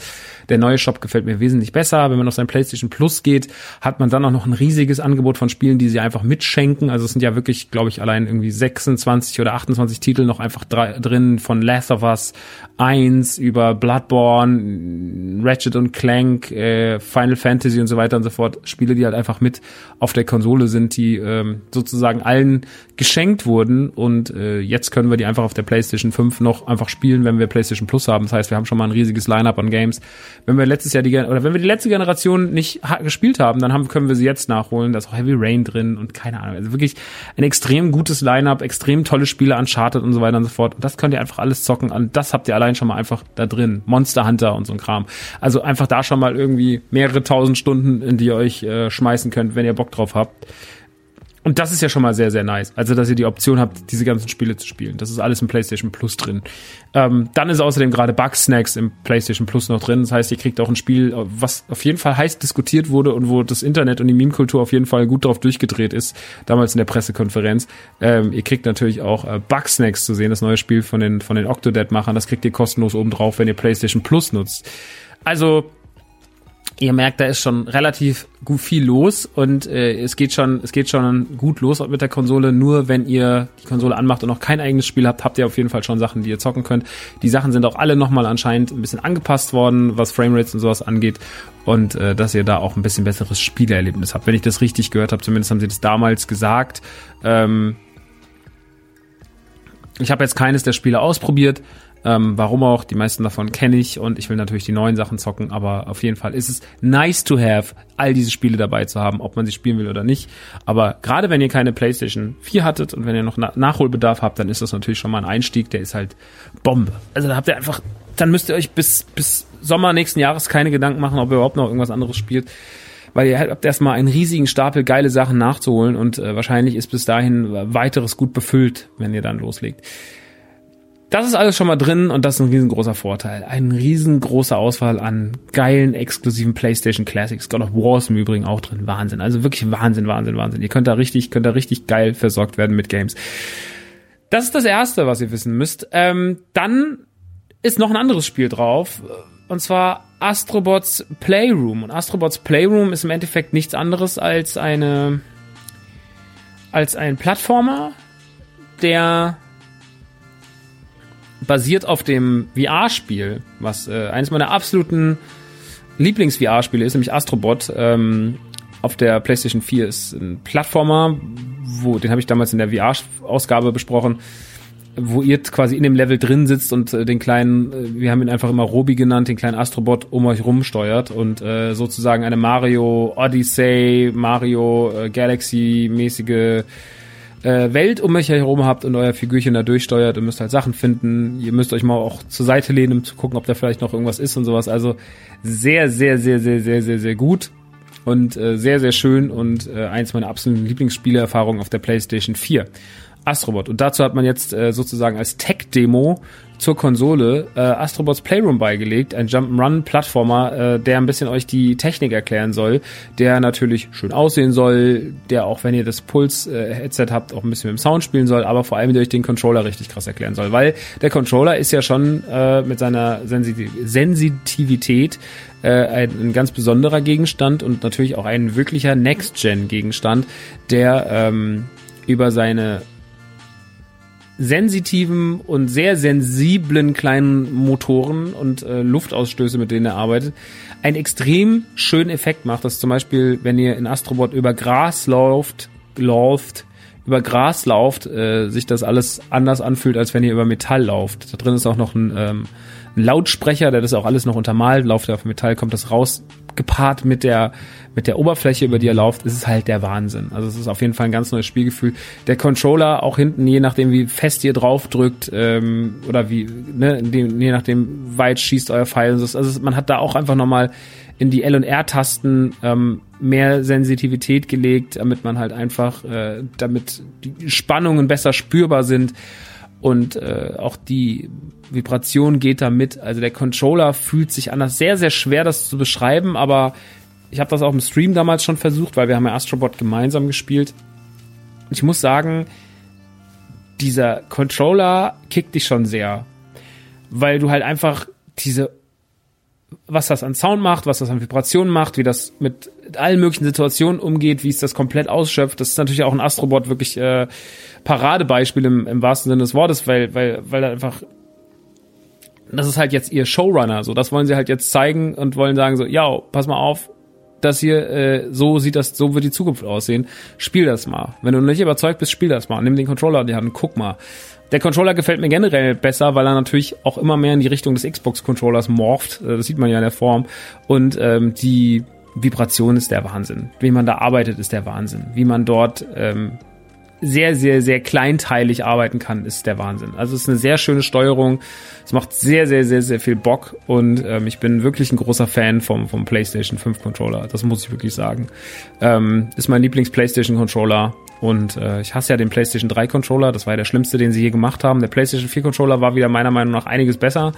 Der neue Shop gefällt mir wesentlich besser. Wenn man auf sein PlayStation Plus geht, hat man dann auch noch ein riesiges Angebot von Spielen, die sie einfach mitschenken. Also es sind ja wirklich, glaube ich, allein irgendwie 26 oder 28 Titel noch einfach drin von Last of Us 1 über Bloodborne, Ratchet und Clank, äh, Final Fantasy und so weiter und so fort. Spiele, die halt einfach mit auf der Konsole sind, die ähm, sozusagen allen geschenkt wurden und äh, jetzt können wir die einfach auf der PlayStation 5 noch einfach spielen, wenn wir PlayStation Plus haben. Das heißt, wir haben schon mal ein riesiges Lineup an Games. Wenn wir letztes Jahr die oder wenn wir die letzte Generation nicht gespielt haben, dann haben, können wir sie jetzt nachholen. Da ist auch Heavy Rain drin und keine Ahnung. Also wirklich ein extrem gutes Lineup, extrem tolle Spiele, Uncharted und so weiter und so fort. Und das könnt ihr einfach alles zocken. Und das habt ihr allein schon mal einfach da drin. Monster Hunter und so ein Kram. Also einfach da schon mal irgendwie mehrere tausend Stunden, in die ihr euch äh, schmeißen könnt, wenn ihr Bock drauf habt. Und das ist ja schon mal sehr, sehr nice. Also, dass ihr die Option habt, diese ganzen Spiele zu spielen. Das ist alles im PlayStation Plus drin. Ähm, dann ist außerdem gerade Bugsnacks im PlayStation Plus noch drin. Das heißt, ihr kriegt auch ein Spiel, was auf jeden Fall heiß diskutiert wurde und wo das Internet und die Meme-Kultur auf jeden Fall gut drauf durchgedreht ist, damals in der Pressekonferenz. Ähm, ihr kriegt natürlich auch äh, Bugsnacks zu sehen, das neue Spiel von den, von den Octodad-Machern. Das kriegt ihr kostenlos oben drauf, wenn ihr PlayStation Plus nutzt. Also, ihr merkt, da ist schon relativ gut viel los und äh, es geht schon, es geht schon gut los mit der Konsole. Nur wenn ihr die Konsole anmacht und noch kein eigenes Spiel habt, habt ihr auf jeden Fall schon Sachen, die ihr zocken könnt. Die Sachen sind auch alle nochmal anscheinend ein bisschen angepasst worden, was Framerates und sowas angeht und äh, dass ihr da auch ein bisschen besseres Spielerlebnis habt. Wenn ich das richtig gehört habe, zumindest haben sie das damals gesagt. Ähm, ich habe jetzt keines der Spiele ausprobiert, ähm, warum auch? Die meisten davon kenne ich und ich will natürlich die neuen Sachen zocken, aber auf jeden Fall ist es nice to have, all diese Spiele dabei zu haben, ob man sie spielen will oder nicht. Aber gerade wenn ihr keine PlayStation 4 hattet und wenn ihr noch Na Nachholbedarf habt, dann ist das natürlich schon mal ein Einstieg, der ist halt Bombe. Also da habt ihr einfach, dann müsst ihr euch bis, bis Sommer nächsten Jahres keine Gedanken machen, ob ihr überhaupt noch irgendwas anderes spielt weil ihr habt erstmal einen riesigen Stapel geile Sachen nachzuholen und äh, wahrscheinlich ist bis dahin weiteres gut befüllt, wenn ihr dann loslegt. Das ist alles schon mal drin und das ist ein riesengroßer Vorteil. Ein riesengroßer Auswahl an geilen, exklusiven PlayStation Classics. God of War ist im Übrigen auch drin. Wahnsinn. Also wirklich Wahnsinn, Wahnsinn, Wahnsinn. Ihr könnt da richtig, könnt da richtig geil versorgt werden mit Games. Das ist das erste, was ihr wissen müsst. Ähm, dann ist noch ein anderes Spiel drauf. Und zwar Astrobots Playroom. Und Astrobots Playroom ist im Endeffekt nichts anderes als eine, als ein Plattformer, der basiert auf dem VR-Spiel, was äh, eines meiner absoluten Lieblings-VR-Spiele ist, nämlich Astrobot. Ähm, auf der PlayStation 4 ist ein Plattformer, wo den habe ich damals in der VR-Ausgabe besprochen, wo ihr quasi in dem Level drin sitzt und äh, den kleinen, äh, wir haben ihn einfach immer Robi genannt, den kleinen Astrobot um euch rumsteuert und äh, sozusagen eine Mario Odyssey, Mario äh, Galaxy mäßige äh, Welt um euch herum habt und euer Figürchen da durchsteuert und müsst halt Sachen finden. Ihr müsst euch mal auch zur Seite lehnen, um zu gucken, ob da vielleicht noch irgendwas ist und sowas. Also sehr, sehr, sehr, sehr, sehr, sehr, sehr gut und äh, sehr, sehr schön und äh, eins meiner absoluten Lieblingsspielerfahrungen auf der PlayStation 4. Astrobot. Und dazu hat man jetzt äh, sozusagen als Tech-Demo zur Konsole äh, Astrobots Playroom beigelegt, ein Jump'n'Run-Plattformer, äh, der ein bisschen euch die Technik erklären soll, der natürlich schön aussehen soll, der auch, wenn ihr das Puls-Headset äh, habt, auch ein bisschen mit dem Sound spielen soll, aber vor allem der euch den Controller richtig krass erklären soll, weil der Controller ist ja schon äh, mit seiner Sensitiv Sensitivität äh, ein, ein ganz besonderer Gegenstand und natürlich auch ein wirklicher Next-Gen-Gegenstand, der ähm, über seine sensitiven und sehr sensiblen kleinen Motoren und äh, Luftausstöße, mit denen er arbeitet, einen extrem schönen Effekt macht. Dass zum Beispiel, wenn ihr in Astrobot über Gras lauft, lauft, über Gras lauft, äh, sich das alles anders anfühlt, als wenn ihr über Metall lauft. Da drin ist auch noch ein, ähm, Lautsprecher, der das auch alles noch untermalt. Lauft auf Metall, kommt das raus gepaart mit der, mit der Oberfläche, über die er läuft, ist es halt der Wahnsinn. Also es ist auf jeden Fall ein ganz neues Spielgefühl. Der Controller, auch hinten, je nachdem, wie fest ihr drauf drückt, ähm, oder wie, ne, je nachdem, weit schießt euer Pfeil. Also man hat da auch einfach nochmal in die L- und R-Tasten ähm, mehr Sensitivität gelegt, damit man halt einfach, äh, damit die Spannungen besser spürbar sind und äh, auch die Vibration geht da mit. Also der Controller fühlt sich anders. Sehr, sehr schwer, das zu beschreiben, aber ich habe das auch im Stream damals schon versucht, weil wir haben ja Astrobot gemeinsam gespielt. Ich muss sagen, dieser Controller kickt dich schon sehr, weil du halt einfach diese was das an Sound macht, was das an Vibrationen macht, wie das mit allen möglichen Situationen umgeht, wie es das komplett ausschöpft. Das ist natürlich auch ein Astrobot wirklich äh, Paradebeispiel im, im wahrsten Sinne des Wortes, weil weil weil er einfach das ist halt jetzt ihr Showrunner, so das wollen sie halt jetzt zeigen und wollen sagen so, ja, pass mal auf, das hier, äh, so sieht das, so wird die Zukunft aussehen. Spiel das mal. Wenn du nicht überzeugt bist, spiel das mal. Nimm den Controller in die Hand und guck mal. Der Controller gefällt mir generell besser, weil er natürlich auch immer mehr in die Richtung des Xbox-Controllers morpht. Äh, das sieht man ja in der Form. Und ähm, die Vibration ist der Wahnsinn. Wie man da arbeitet, ist der Wahnsinn. Wie man dort ähm, sehr, sehr, sehr kleinteilig arbeiten kann, ist der Wahnsinn. Also es ist eine sehr schöne Steuerung. Es macht sehr, sehr, sehr, sehr viel Bock und ähm, ich bin wirklich ein großer Fan vom, vom PlayStation 5 Controller. Das muss ich wirklich sagen. Ähm, ist mein Lieblings-PlayStation Controller und äh, ich hasse ja den PlayStation 3 Controller. Das war ja der schlimmste, den sie je gemacht haben. Der PlayStation 4 Controller war wieder meiner Meinung nach einiges besser.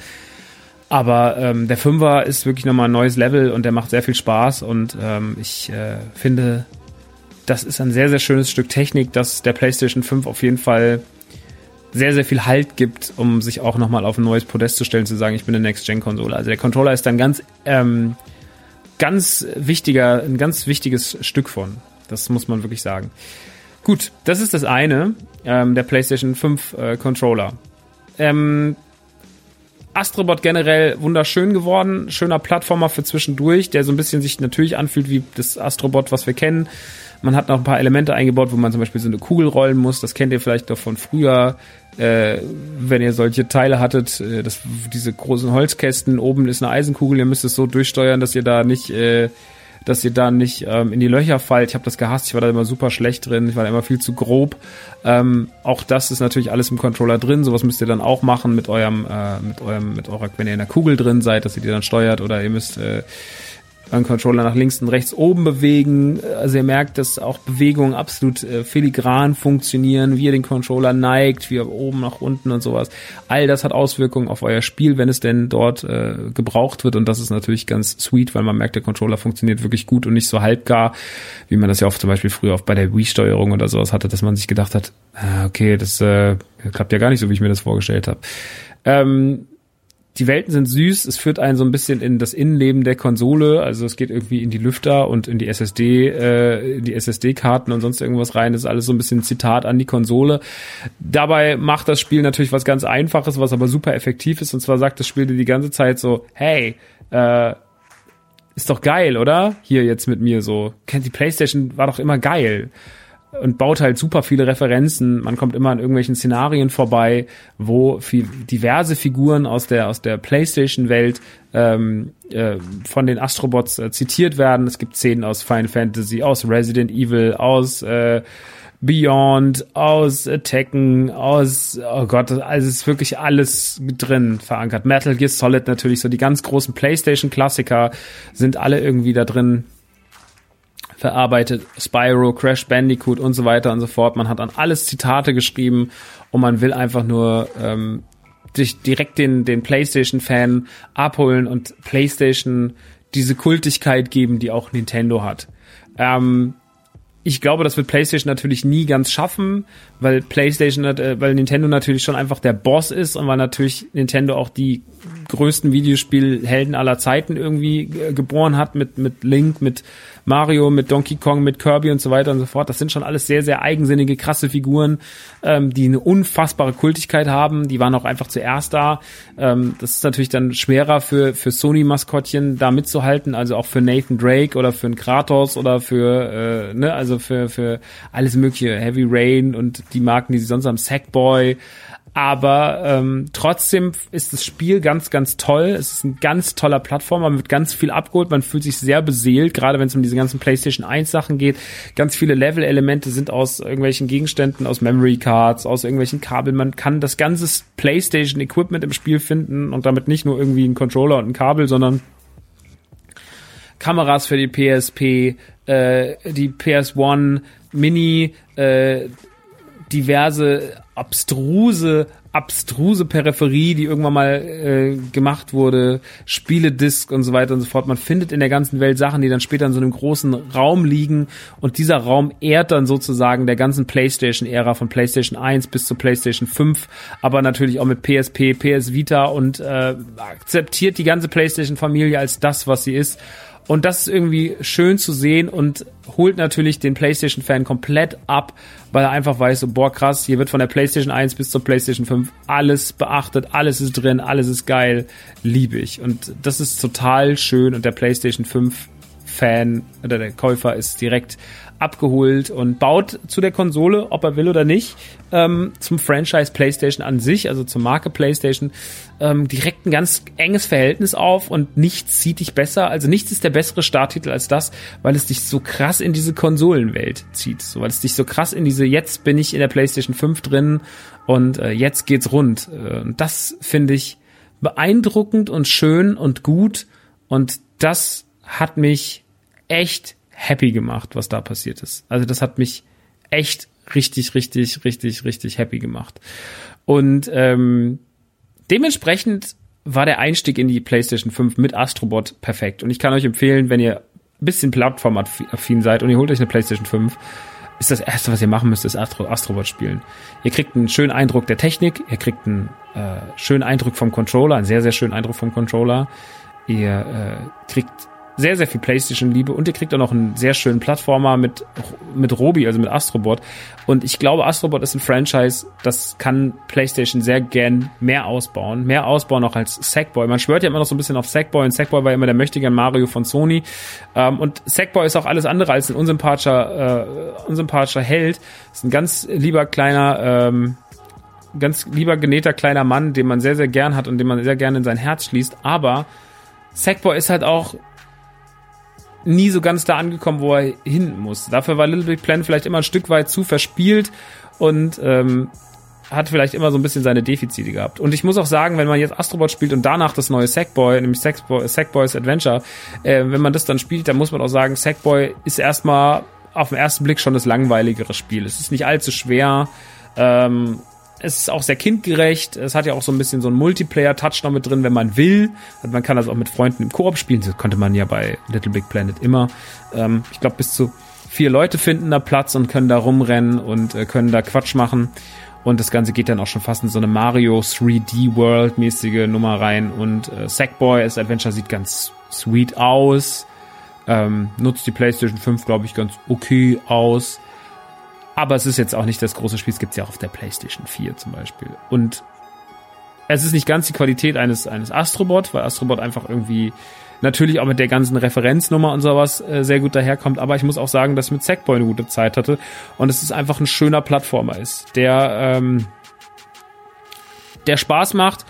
Aber ähm, der Fünfer ist wirklich nochmal ein neues Level und der macht sehr viel Spaß und ähm, ich äh, finde, das ist ein sehr, sehr schönes Stück Technik, das der PlayStation 5 auf jeden Fall sehr, sehr viel Halt gibt, um sich auch nochmal auf ein neues Podest zu stellen, zu sagen, ich bin eine Next-Gen-Konsole. Also der Controller ist dann ganz, ähm, ganz wichtiger, ein ganz wichtiges Stück von. Das muss man wirklich sagen. Gut, das ist das eine, ähm, der PlayStation 5 äh, Controller. Ähm, Astrobot generell wunderschön geworden, schöner Plattformer für zwischendurch, der so ein bisschen sich natürlich anfühlt wie das Astrobot, was wir kennen. Man hat noch ein paar Elemente eingebaut, wo man zum Beispiel so eine Kugel rollen muss. Das kennt ihr vielleicht doch von früher, äh, wenn ihr solche Teile hattet. Äh, das, diese großen Holzkästen, oben ist eine Eisenkugel, ihr müsst es so durchsteuern, dass ihr da nicht... Äh, dass ihr da nicht ähm, in die Löcher fallt. Ich habe das gehasst, ich war da immer super schlecht drin, ich war da immer viel zu grob. Ähm, auch das ist natürlich alles im Controller drin. Sowas müsst ihr dann auch machen mit eurem, äh, mit eurem, mit eurer, wenn ihr in der Kugel drin seid, dass ihr die dann steuert oder ihr müsst äh, euren Controller nach links und rechts oben bewegen. Also ihr merkt, dass auch Bewegungen absolut äh, filigran funktionieren, wie ihr den Controller neigt, wie er oben nach unten und sowas. All das hat Auswirkungen auf euer Spiel, wenn es denn dort äh, gebraucht wird. Und das ist natürlich ganz sweet, weil man merkt, der Controller funktioniert wirklich gut und nicht so halbgar, wie man das ja oft zum Beispiel früher auch bei der Wii-Steuerung oder sowas hatte, dass man sich gedacht hat, ah, okay, das äh, klappt ja gar nicht so, wie ich mir das vorgestellt habe. Ähm, die Welten sind süß, es führt einen so ein bisschen in das Innenleben der Konsole, also es geht irgendwie in die Lüfter und in die SSD, äh, in die SSD-Karten und sonst irgendwas rein, das ist alles so ein bisschen Zitat an die Konsole. Dabei macht das Spiel natürlich was ganz Einfaches, was aber super effektiv ist, und zwar sagt das Spiel dir die ganze Zeit so, hey, äh, ist doch geil, oder? Hier jetzt mit mir so. Kennt die Playstation war doch immer geil und baut halt super viele Referenzen. Man kommt immer an irgendwelchen Szenarien vorbei, wo diverse Figuren aus der aus der PlayStation-Welt ähm, äh, von den Astrobots äh, zitiert werden. Es gibt Szenen aus Final Fantasy, aus Resident Evil, aus äh, Beyond, aus Attacken, aus, oh Gott, also es ist wirklich alles drin verankert. Metal Gear Solid natürlich, so die ganz großen PlayStation-Klassiker sind alle irgendwie da drin verarbeitet, Spyro, Crash Bandicoot und so weiter und so fort. Man hat an alles Zitate geschrieben und man will einfach nur ähm, sich direkt den, den PlayStation-Fan abholen und PlayStation diese Kultigkeit geben, die auch Nintendo hat. Ähm, ich glaube, das wird PlayStation natürlich nie ganz schaffen, weil PlayStation, äh, weil Nintendo natürlich schon einfach der Boss ist und weil natürlich Nintendo auch die größten Videospielhelden aller Zeiten irgendwie äh, geboren hat mit mit Link, mit Mario, mit Donkey Kong, mit Kirby und so weiter und so fort. Das sind schon alles sehr, sehr eigensinnige, krasse Figuren, ähm, die eine unfassbare Kultigkeit haben. Die waren auch einfach zuerst da. Ähm, das ist natürlich dann schwerer für, für Sony-Maskottchen da mitzuhalten, also auch für Nathan Drake oder für einen Kratos oder für, äh, ne, also für, für alles mögliche, Heavy Rain und die Marken, die sie sonst haben, Sackboy, aber ähm, trotzdem ist das Spiel ganz, ganz toll. Es ist ein ganz toller Plattformer, man wird ganz viel abgeholt, man fühlt sich sehr beseelt, gerade wenn es um diese ganzen PlayStation 1 Sachen geht. Ganz viele Level-Elemente sind aus irgendwelchen Gegenständen, aus Memory Cards, aus irgendwelchen Kabeln. Man kann das ganze PlayStation-Equipment im Spiel finden und damit nicht nur irgendwie ein Controller und ein Kabel, sondern Kameras für die PSP, äh, die PS1 Mini, äh, diverse abstruse, abstruse Peripherie, die irgendwann mal äh, gemacht wurde, Spieledisk und so weiter und so fort. Man findet in der ganzen Welt Sachen, die dann später in so einem großen Raum liegen und dieser Raum ehrt dann sozusagen der ganzen PlayStation-Ära von PlayStation 1 bis zur PlayStation 5, aber natürlich auch mit PSP, PS Vita und äh, akzeptiert die ganze PlayStation-Familie als das, was sie ist und das ist irgendwie schön zu sehen und holt natürlich den PlayStation-Fan komplett ab, weil er einfach weiß, so, boah, krass, hier wird von der PlayStation 1 bis zur PlayStation 5 alles beachtet, alles ist drin, alles ist geil, liebe ich. Und das ist total schön und der PlayStation 5 Fan oder der Käufer ist direkt abgeholt und baut zu der Konsole, ob er will oder nicht, ähm, zum Franchise PlayStation an sich, also zur Marke PlayStation, ähm, direkt ein ganz enges Verhältnis auf und nichts zieht dich besser, also nichts ist der bessere Starttitel als das, weil es dich so krass in diese Konsolenwelt zieht, so, weil es dich so krass in diese, jetzt bin ich in der PlayStation 5 drin und äh, jetzt geht's rund. Äh, das finde ich beeindruckend und schön und gut und das hat mich echt happy gemacht, was da passiert ist. Also das hat mich echt richtig, richtig, richtig, richtig happy gemacht. Und ähm, dementsprechend war der Einstieg in die PlayStation 5 mit Astrobot perfekt. Und ich kann euch empfehlen, wenn ihr ein bisschen plattformaffin seid und ihr holt euch eine PlayStation 5, ist das erste, was ihr machen müsst, ist Astro Astrobot spielen. Ihr kriegt einen schönen Eindruck der Technik, ihr kriegt einen äh, schönen Eindruck vom Controller, einen sehr, sehr schönen Eindruck vom Controller. Ihr äh, kriegt sehr, sehr viel PlayStation-Liebe und ihr kriegt auch noch einen sehr schönen Plattformer mit, mit Robi, also mit Astrobot. Und ich glaube, Astrobot ist ein Franchise, das kann PlayStation sehr gern mehr ausbauen. Mehr ausbauen auch als Sackboy. Man schwört ja immer noch so ein bisschen auf Sackboy und Sackboy war immer der mächtige Mario von Sony. Ähm, und Sackboy ist auch alles andere als ein unsympathischer, äh, unsympathischer Held. Ist ein ganz lieber kleiner, ähm, ganz lieber genähter kleiner Mann, den man sehr, sehr gern hat und den man sehr gerne in sein Herz schließt. Aber Sackboy ist halt auch nie so ganz da angekommen, wo er hin muss. Dafür war Little Big Planet vielleicht immer ein Stück weit zu verspielt und ähm, hat vielleicht immer so ein bisschen seine Defizite gehabt. Und ich muss auch sagen, wenn man jetzt Astrobot spielt und danach das neue Sackboy, nämlich Sackboy, Sackboys Adventure, äh, wenn man das dann spielt, dann muss man auch sagen, Sackboy ist erstmal auf den ersten Blick schon das langweiligere Spiel. Es ist nicht allzu schwer. Ähm, es ist auch sehr kindgerecht. Es hat ja auch so ein bisschen so einen Multiplayer-Touch noch mit drin, wenn man will. Also man kann das auch mit Freunden im Koop spielen. Das konnte man ja bei Little Big Planet immer. Ähm, ich glaube, bis zu vier Leute finden da Platz und können da rumrennen und äh, können da Quatsch machen. Und das Ganze geht dann auch schon fast in so eine Mario 3D World mäßige Nummer rein. Und äh, Sackboy as Adventure sieht ganz sweet aus. Ähm, nutzt die PlayStation 5, glaube ich, ganz okay aus. Aber es ist jetzt auch nicht das große Spiel. Es gibt ja auch auf der PlayStation 4 zum Beispiel. Und es ist nicht ganz die Qualität eines, eines Astrobot, weil Astrobot einfach irgendwie natürlich auch mit der ganzen Referenznummer und sowas äh, sehr gut daherkommt. Aber ich muss auch sagen, dass ich mit Sackboy eine gute Zeit hatte und es ist einfach ein schöner Plattformer ist, der, ähm, der Spaß macht,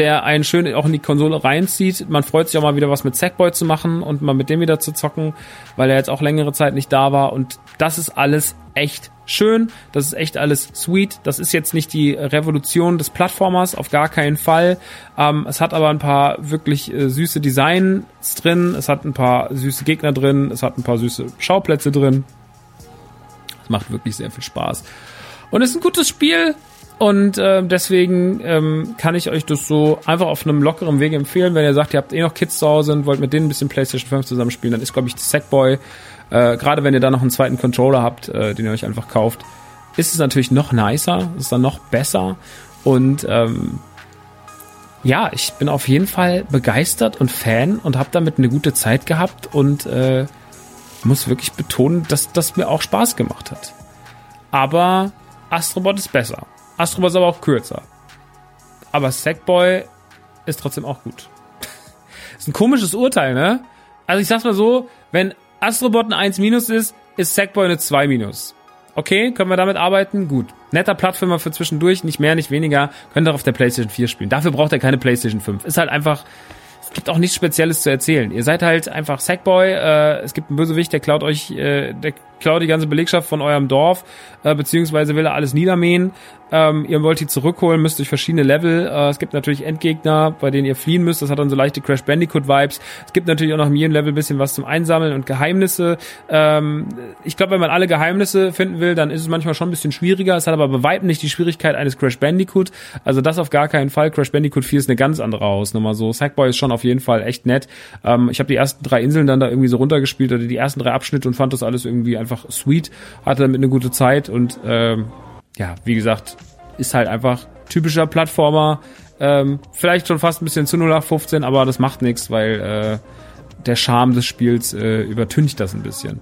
der einen schön auch in die Konsole reinzieht. Man freut sich auch mal wieder was mit Sackboy zu machen und mal mit dem wieder zu zocken, weil er jetzt auch längere Zeit nicht da war. Und das ist alles echt schön. Das ist echt alles sweet. Das ist jetzt nicht die Revolution des Plattformers, auf gar keinen Fall. Ähm, es hat aber ein paar wirklich äh, süße Designs drin. Es hat ein paar süße Gegner drin. Es hat ein paar süße Schauplätze drin. Es macht wirklich sehr viel Spaß. Und es ist ein gutes Spiel. Und äh, deswegen ähm, kann ich euch das so einfach auf einem lockeren Weg empfehlen. Wenn ihr sagt, ihr habt eh noch Kids zu Hause und wollt mit denen ein bisschen PlayStation 5 zusammenspielen, dann ist, glaube ich, Sackboy, äh, gerade wenn ihr da noch einen zweiten Controller habt, äh, den ihr euch einfach kauft, ist es natürlich noch nicer, ist dann noch besser. Und ähm, ja, ich bin auf jeden Fall begeistert und Fan und habe damit eine gute Zeit gehabt und äh, muss wirklich betonen, dass das mir auch Spaß gemacht hat. Aber Astrobot ist besser. Astrobot ist aber auch kürzer. Aber Sackboy ist trotzdem auch gut. ist ein komisches Urteil, ne? Also ich sag's mal so, wenn Astrobot ein 1 minus ist, ist Sackboy eine 2 minus. Okay, können wir damit arbeiten? Gut. Netter Plattformer für zwischendurch, nicht mehr, nicht weniger. Könnt ihr auf der PlayStation 4 spielen. Dafür braucht ihr keine PlayStation 5. Ist halt einfach, es gibt auch nichts Spezielles zu erzählen. Ihr seid halt einfach Sackboy, äh, es gibt einen Bösewicht, der klaut euch, äh, der klaut die ganze Belegschaft von eurem Dorf, äh, beziehungsweise will er alles niedermähen. Ähm, ihr wollt die zurückholen, müsst durch verschiedene Level. Äh, es gibt natürlich Endgegner, bei denen ihr fliehen müsst. Das hat dann so leichte Crash Bandicoot Vibes. Es gibt natürlich auch noch in jedem Level ein bisschen was zum Einsammeln und Geheimnisse. Ähm, ich glaube, wenn man alle Geheimnisse finden will, dann ist es manchmal schon ein bisschen schwieriger. Es hat aber bei weitem nicht die Schwierigkeit eines Crash Bandicoot. Also das auf gar keinen Fall. Crash Bandicoot 4 ist eine ganz andere Hausnummer. So Sackboy ist schon auf jeden Fall echt nett. Ähm, ich habe die ersten drei Inseln dann da irgendwie so runtergespielt oder die ersten drei Abschnitte und fand das alles irgendwie einfach sweet. Hatte damit eine gute Zeit und ähm, ja, wie gesagt, ist halt einfach typischer Plattformer. Ähm, vielleicht schon fast ein bisschen zu 0815, aber das macht nichts, weil äh, der Charme des Spiels äh, übertüncht das ein bisschen.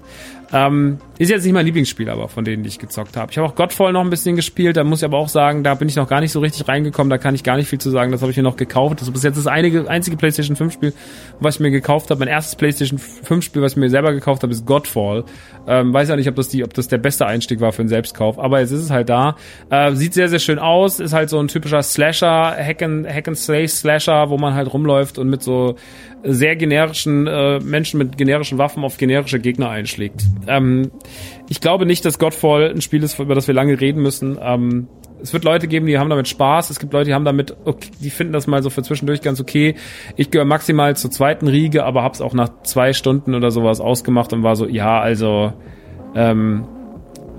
Ähm, ist jetzt nicht mein Lieblingsspiel, aber von denen, die ich gezockt habe. Ich habe auch Godfall noch ein bisschen gespielt, da muss ich aber auch sagen, da bin ich noch gar nicht so richtig reingekommen, da kann ich gar nicht viel zu sagen, das habe ich mir noch gekauft. Das ist bis jetzt das einige, einzige PlayStation 5 Spiel, was ich mir gekauft habe. Mein erstes PlayStation 5 Spiel, was ich mir selber gekauft habe, ist Godfall. Ähm, weiß ja nicht, ob das die, ob das der beste Einstieg war für einen Selbstkauf, aber jetzt ist es halt da. Äh, sieht sehr, sehr schön aus, ist halt so ein typischer Slasher, Hack and, Hack and Slay Slasher, wo man halt rumläuft und mit so sehr generischen äh, Menschen mit generischen Waffen auf generische Gegner einschlägt. Ähm, ich glaube nicht, dass Godfall ein Spiel ist, über das wir lange reden müssen. Ähm, es wird Leute geben, die haben damit Spaß. Es gibt Leute, die haben damit, okay, die finden das mal so für zwischendurch ganz okay. Ich gehöre maximal zur zweiten Riege, aber hab's auch nach zwei Stunden oder sowas ausgemacht und war so, ja, also ähm,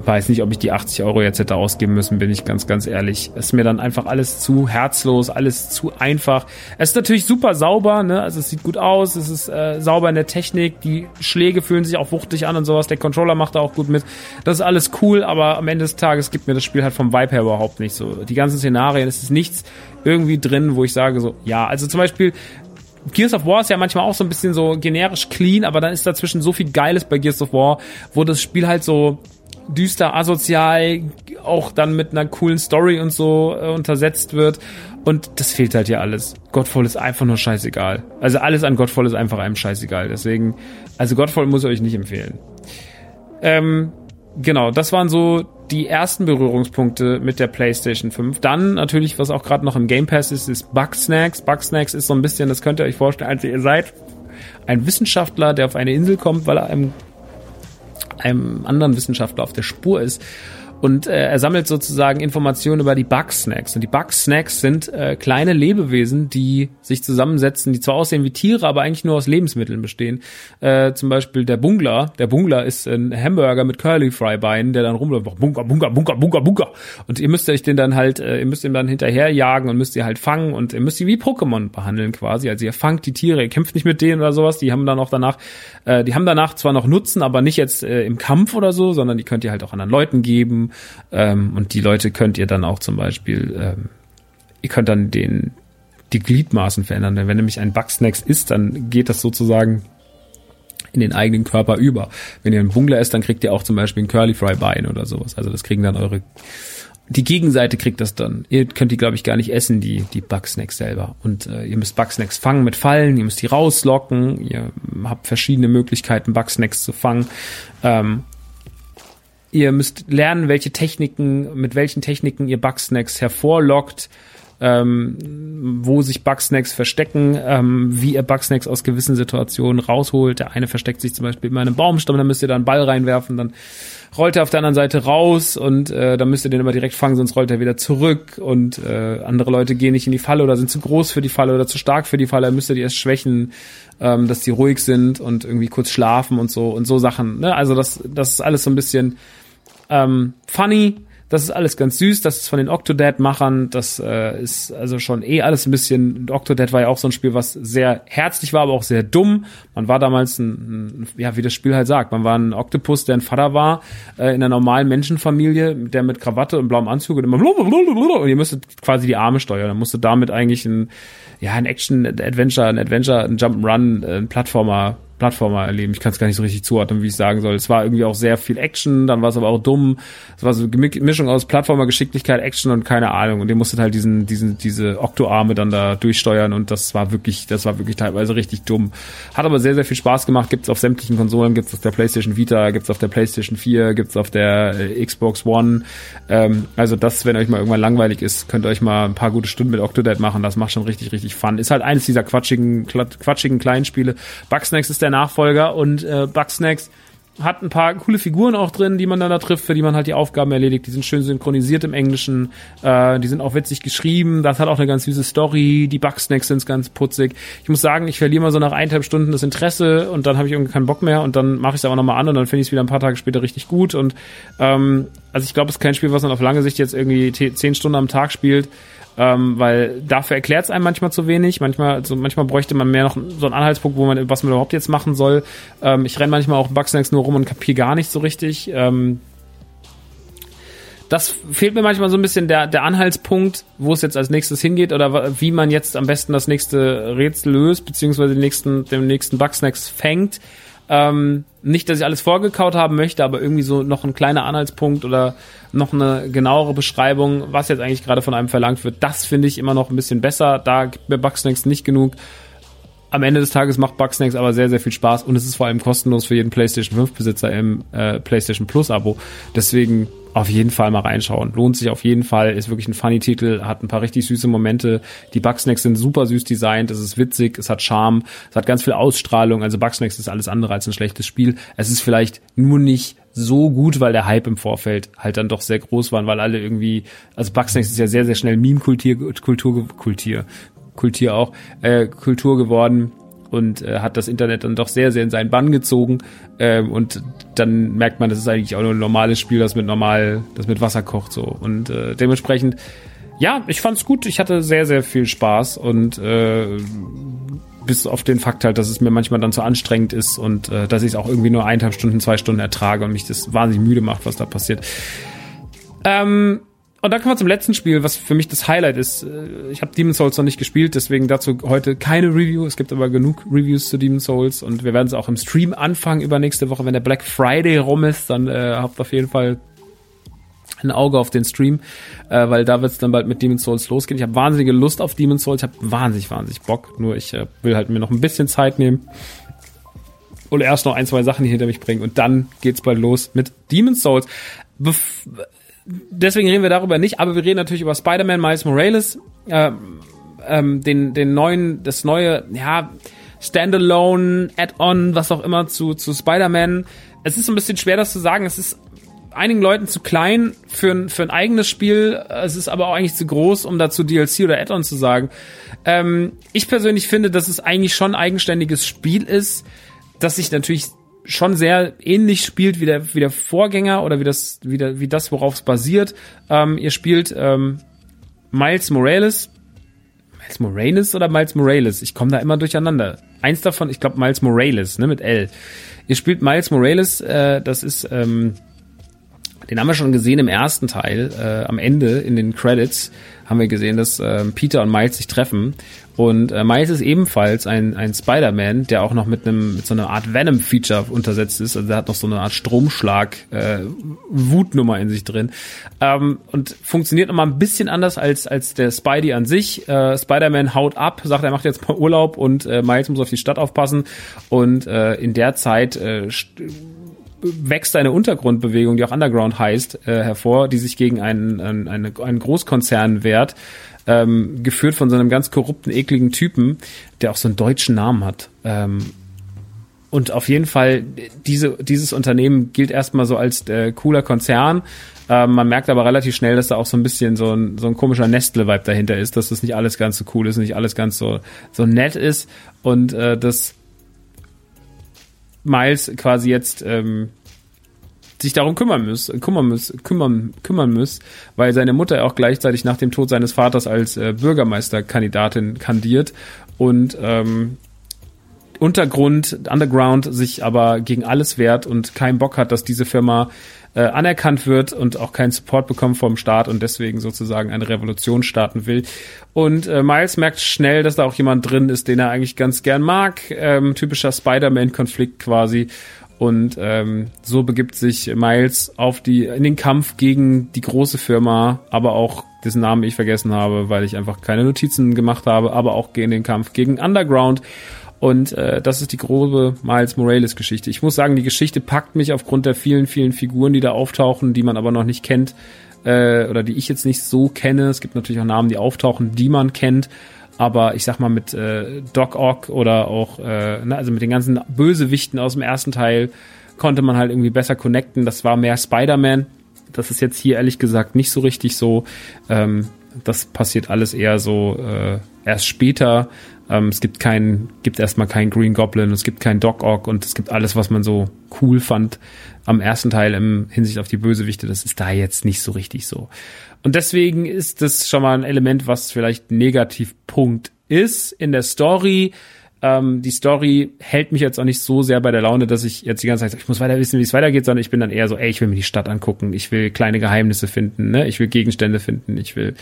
weiß nicht, ob ich die 80 Euro jetzt hätte ausgeben müssen, bin ich ganz, ganz ehrlich. Es ist mir dann einfach alles zu herzlos, alles zu einfach. Es ist natürlich super sauber, ne? Also es sieht gut aus, es ist äh, sauber in der Technik, die Schläge fühlen sich auch wuchtig an und sowas. Der Controller macht da auch gut mit. Das ist alles cool, aber am Ende des Tages gibt mir das Spiel halt vom Vibe her überhaupt nicht so. Die ganzen Szenarien, es ist nichts irgendwie drin, wo ich sage so, ja, also zum Beispiel Gears of War ist ja manchmal auch so ein bisschen so generisch clean, aber dann ist dazwischen so viel Geiles bei Gears of War, wo das Spiel halt so düster, asozial, auch dann mit einer coolen Story und so äh, untersetzt wird. Und das fehlt halt ja alles. Godfall ist einfach nur scheißegal. Also alles an Godfall ist einfach einem scheißegal. Deswegen, also Godfall muss ich euch nicht empfehlen. Ähm, genau, das waren so die ersten Berührungspunkte mit der PlayStation 5. Dann natürlich, was auch gerade noch im Game Pass ist, ist Bugsnacks. Bugsnacks ist so ein bisschen, das könnt ihr euch vorstellen, also ihr seid ein Wissenschaftler, der auf eine Insel kommt, weil er einem einem anderen Wissenschaftler auf der Spur ist und äh, er sammelt sozusagen Informationen über die Bugsnacks. Und die Bugsnacks sind äh, kleine Lebewesen, die sich zusammensetzen, die zwar aussehen wie Tiere, aber eigentlich nur aus Lebensmitteln bestehen. Äh, zum Beispiel der Bungler. Der Bungler ist ein Hamburger mit Curly Fry Beinen, der dann rumläuft, Bunker, Bunker, Bunker, Bunker, Bunker. Und ihr müsst euch den dann halt, äh, ihr müsst ihn dann hinterherjagen und müsst ihr halt fangen und ihr müsst sie wie Pokémon behandeln quasi. Also ihr fangt die Tiere, ihr kämpft nicht mit denen oder sowas. Die haben dann auch danach, äh, die haben danach zwar noch Nutzen, aber nicht jetzt äh, im Kampf oder so, sondern die könnt ihr halt auch anderen Leuten geben ähm, und die Leute könnt ihr dann auch zum Beispiel, ähm, ihr könnt dann den, die Gliedmaßen verändern. Denn wenn nämlich ein Bugsnacks ist, dann geht das sozusagen in den eigenen Körper über. Wenn ihr ein Bungler isst, dann kriegt ihr auch zum Beispiel ein Curly Fry Bein oder sowas. Also das kriegen dann eure die Gegenseite kriegt das dann. Ihr könnt die, glaube ich, gar nicht essen, die, die Bugsnacks selber. Und äh, ihr müsst Bugsnacks fangen mit Fallen, ihr müsst die rauslocken, ihr habt verschiedene Möglichkeiten, Bugsnacks zu fangen. Ähm, Ihr müsst lernen, welche Techniken, mit welchen Techniken ihr Bugsnacks hervorlockt, ähm, wo sich Bugsnacks verstecken, ähm, wie ihr Bugsnacks aus gewissen Situationen rausholt. Der eine versteckt sich zum Beispiel in einem Baumstamm, da müsst ihr da einen Ball reinwerfen, dann rollt er auf der anderen Seite raus und äh, dann müsst ihr den immer direkt fangen, sonst rollt er wieder zurück und äh, andere Leute gehen nicht in die Falle oder sind zu groß für die Falle oder zu stark für die Falle, dann müsst ihr die erst schwächen, ähm, dass die ruhig sind und irgendwie kurz schlafen und so und so Sachen. Ne? Also das, das ist alles so ein bisschen ähm, funny. Das ist alles ganz süß. Das ist von den Octodad-Machern. Das äh, ist also schon eh alles ein bisschen. Octodad war ja auch so ein Spiel, was sehr herzlich war, aber auch sehr dumm. Man war damals ein, ein ja, wie das Spiel halt sagt, man war ein Oktopus, der ein Vater war äh, in einer normalen Menschenfamilie, der mit Krawatte und blauem Anzug und immer und ihr müsstet quasi die Arme steuern. Dann musste damit eigentlich ein ja ein Action Adventure, ein Adventure, ein Jump'n'Run, ein Plattformer Plattformer erleben. Ich kann es gar nicht so richtig zuordnen, wie ich sagen soll. Es war irgendwie auch sehr viel Action, dann war es aber auch dumm. Es war so eine Mischung aus Plattformer, Geschicklichkeit, Action und keine Ahnung. Und ihr musstet halt diesen, diesen, diese Oktoarme dann da durchsteuern und das war wirklich, das war wirklich teilweise richtig dumm. Hat aber sehr, sehr viel Spaß gemacht. Gibt's auf sämtlichen Konsolen, gibt's auf der PlayStation Vita, gibt's auf der PlayStation 4, gibt's auf der äh, Xbox One. Ähm, also das, wenn euch mal irgendwann langweilig ist, könnt ihr euch mal ein paar gute Stunden mit Octodad machen. Das macht schon richtig, richtig Fun. Ist halt eines dieser quatschigen, quatschigen kleinen Spiele. Bugsnacks ist der der Nachfolger und äh, Bugsnacks hat ein paar coole Figuren auch drin, die man dann da trifft, für die man halt die Aufgaben erledigt. Die sind schön synchronisiert im Englischen, äh, die sind auch witzig geschrieben. Das hat auch eine ganz süße Story. Die Bugsnacks sind ganz putzig. Ich muss sagen, ich verliere mal so nach eineinhalb Stunden das Interesse und dann habe ich irgendwie keinen Bock mehr und dann mache ich es aber nochmal an und dann finde ich es wieder ein paar Tage später richtig gut. Und ähm, also ich glaube, es ist kein Spiel, was man auf lange Sicht jetzt irgendwie zehn Stunden am Tag spielt ähm, weil dafür erklärt es einem manchmal zu wenig. Manchmal, also manchmal bräuchte man mehr noch so einen Anhaltspunkt, wo man, was man überhaupt jetzt machen soll. Ähm, ich renne manchmal auch Bugsnacks nur rum und kapiere gar nicht so richtig. Ähm, das fehlt mir manchmal so ein bisschen der, der Anhaltspunkt, wo es jetzt als nächstes hingeht oder wie man jetzt am besten das nächste Rätsel löst, beziehungsweise den nächsten, den nächsten Bugsnacks fängt. Ähm, nicht, dass ich alles vorgekaut haben möchte, aber irgendwie so noch ein kleiner Anhaltspunkt oder noch eine genauere Beschreibung, was jetzt eigentlich gerade von einem verlangt wird. Das finde ich immer noch ein bisschen besser. Da gibt mir Bugsnacks nicht genug. Am Ende des Tages macht Bugsnacks aber sehr, sehr viel Spaß und es ist vor allem kostenlos für jeden PlayStation 5 Besitzer im äh, PlayStation Plus Abo. Deswegen auf jeden Fall mal reinschauen. Lohnt sich auf jeden Fall, ist wirklich ein funny Titel, hat ein paar richtig süße Momente. Die Bugsnacks sind super süß designt, es ist witzig, es hat Charme, es hat ganz viel Ausstrahlung. Also Bugsnacks ist alles andere als ein schlechtes Spiel. Es ist vielleicht nur nicht so gut, weil der Hype im Vorfeld halt dann doch sehr groß war, weil alle irgendwie, also Bugsnacks ist ja sehr, sehr schnell Meme-Kultur, Kultur, Kultur, Kultur auch, äh, Kultur geworden und äh, hat das Internet dann doch sehr, sehr in seinen Bann gezogen. Ähm, und dann merkt man, das ist eigentlich auch nur ein normales Spiel, das mit normal, das mit Wasser kocht so. Und äh, dementsprechend, ja, ich fand's gut. Ich hatte sehr, sehr viel Spaß und äh, bis auf den Fakt halt, dass es mir manchmal dann zu anstrengend ist und äh, dass ich es auch irgendwie nur eineinhalb Stunden, zwei Stunden ertrage und mich das wahnsinnig müde macht, was da passiert. Ähm, und dann kommen wir zum letzten Spiel, was für mich das Highlight ist. Äh, ich habe Demon Souls noch nicht gespielt, deswegen dazu heute keine Review. Es gibt aber genug Reviews zu Demon Souls und wir werden es auch im Stream anfangen übernächste Woche, wenn der Black Friday rum ist. Dann äh, habt auf jeden Fall ein Auge auf den Stream, äh, weil da wird es dann bald mit Demon Souls losgehen. Ich habe wahnsinnige Lust auf Demon Souls, ich habe wahnsinnig, wahnsinnig Bock. Nur ich äh, will halt mir noch ein bisschen Zeit nehmen und erst noch ein, zwei Sachen hinter mich bringen und dann geht's bald los mit Demon Souls. Bef deswegen reden wir darüber nicht, aber wir reden natürlich über Spider-Man Miles Morales, äh, ähm, den, den neuen, das neue, ja, Standalone, Add-on, was auch immer zu, zu Spider-Man. Es ist ein bisschen schwer, das zu sagen. Es ist einigen Leuten zu klein für ein, für ein eigenes Spiel. Es ist aber auch eigentlich zu groß, um dazu DLC oder Add-on zu sagen. Ähm, ich persönlich finde, dass es eigentlich schon ein eigenständiges Spiel ist, das sich natürlich schon sehr ähnlich spielt wie der, wie der Vorgänger oder wie das, wie, der, wie das, worauf es basiert. Ähm, ihr spielt ähm, Miles Morales. Miles Morales oder Miles Morales? Ich komme da immer durcheinander. Eins davon, ich glaube Miles Morales, ne, mit L. Ihr spielt Miles Morales, äh, das ist, ähm, den haben wir schon gesehen im ersten Teil, äh, am Ende in den Credits haben wir gesehen, dass äh, Peter und Miles sich treffen und äh, Miles ist ebenfalls ein, ein Spider-Man, der auch noch mit einem mit so einer Art Venom-Feature untersetzt ist. Also der hat noch so eine Art Stromschlag, äh, Wutnummer in sich drin. Ähm, und funktioniert nochmal ein bisschen anders als, als der Spidey an sich. Äh, Spider-Man haut ab, sagt, er macht jetzt mal Urlaub und äh, Miles muss auf die Stadt aufpassen. Und äh, in der Zeit äh, wächst eine Untergrundbewegung, die auch Underground heißt, äh, hervor, die sich gegen einen, einen, einen Großkonzern wehrt ähm, geführt von so einem ganz korrupten, ekligen Typen, der auch so einen deutschen Namen hat. Ähm, und auf jeden Fall, diese, dieses Unternehmen gilt erstmal so als äh, cooler Konzern. Ähm, man merkt aber relativ schnell, dass da auch so ein bisschen so ein, so ein komischer Nestle-Vibe dahinter ist, dass das nicht alles ganz so cool ist, nicht alles ganz so, so nett ist und äh, dass Miles quasi jetzt ähm, sich darum kümmern muss, kümmern muss, kümmern, kümmern muss, weil seine Mutter auch gleichzeitig nach dem Tod seines Vaters als äh, Bürgermeisterkandidatin kandiert und ähm, Untergrund, Underground sich aber gegen alles wehrt und keinen Bock hat, dass diese Firma äh, anerkannt wird und auch keinen Support bekommt vom Staat und deswegen sozusagen eine Revolution starten will. Und äh, Miles merkt schnell, dass da auch jemand drin ist, den er eigentlich ganz gern mag. Ähm, typischer Spider-Man-Konflikt quasi. Und ähm, so begibt sich Miles auf die in den Kampf gegen die große Firma, aber auch dessen Namen ich vergessen habe, weil ich einfach keine Notizen gemacht habe, aber auch in den Kampf gegen Underground. Und äh, das ist die grobe Miles Morales Geschichte. Ich muss sagen, die Geschichte packt mich aufgrund der vielen, vielen Figuren, die da auftauchen, die man aber noch nicht kennt äh, oder die ich jetzt nicht so kenne. Es gibt natürlich auch Namen, die auftauchen, die man kennt aber ich sag mal mit äh, Doc Ock oder auch, äh, ne, also mit den ganzen Bösewichten aus dem ersten Teil konnte man halt irgendwie besser connecten. Das war mehr Spider-Man. Das ist jetzt hier ehrlich gesagt nicht so richtig so. Ähm, das passiert alles eher so äh, erst später. Ähm, es gibt keinen, gibt erstmal keinen Green Goblin, es gibt keinen Doc Ock und es gibt alles, was man so cool fand am ersten Teil im Hinsicht auf die Bösewichte. Das ist da jetzt nicht so richtig so. Und deswegen ist das schon mal ein Element, was vielleicht Negativpunkt ist in der Story. Ähm, die Story hält mich jetzt auch nicht so sehr bei der Laune, dass ich jetzt die ganze Zeit, ich muss weiter wissen, wie es weitergeht, sondern ich bin dann eher so, ey, ich will mir die Stadt angucken, ich will kleine Geheimnisse finden, ne? ich will Gegenstände finden, ich will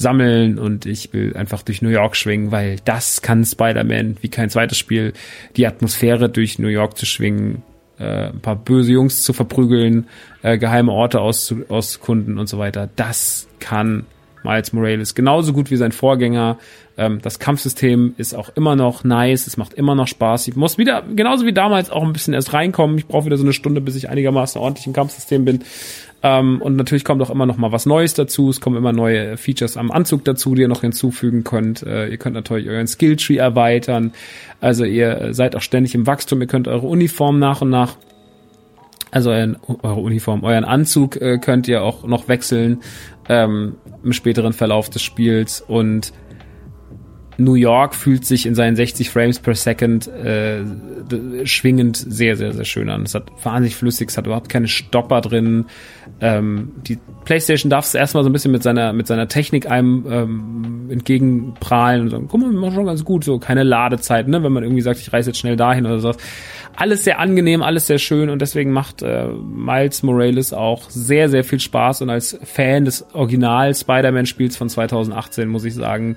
sammeln und ich will einfach durch New York schwingen, weil das kann Spider-Man wie kein zweites Spiel, die Atmosphäre durch New York zu schwingen, äh, ein paar böse Jungs zu verprügeln, äh, geheime Orte auszu auszukunden und so weiter. Das kann Miles Morales genauso gut wie sein Vorgänger. Ähm, das Kampfsystem ist auch immer noch nice, es macht immer noch Spaß. Ich muss wieder, genauso wie damals, auch ein bisschen erst reinkommen. Ich brauche wieder so eine Stunde, bis ich einigermaßen ordentlich im Kampfsystem bin. Ähm, und natürlich kommt auch immer noch mal was Neues dazu. Es kommen immer neue Features am Anzug dazu, die ihr noch hinzufügen könnt. Äh, ihr könnt natürlich euren Skilltree erweitern. Also ihr seid auch ständig im Wachstum. Ihr könnt eure Uniform nach und nach also euren, eure Uniform, euren Anzug äh, könnt ihr auch noch wechseln ähm, im späteren Verlauf des Spiels und New York fühlt sich in seinen 60 Frames per Second äh, schwingend sehr, sehr, sehr schön an. Es hat wahnsinnig flüssig, es hat überhaupt keine Stopper drin. Ähm, die PlayStation darf es erstmal so ein bisschen mit seiner, mit seiner Technik einem ähm, entgegenprahlen und sagen, guck mal, wir machen schon ganz gut, so keine Ladezeit, ne, wenn man irgendwie sagt, ich reise jetzt schnell dahin oder sowas. Alles sehr angenehm, alles sehr schön und deswegen macht äh, Miles Morales auch sehr, sehr viel Spaß und als Fan des Original Spider-Man-Spiels von 2018 muss ich sagen,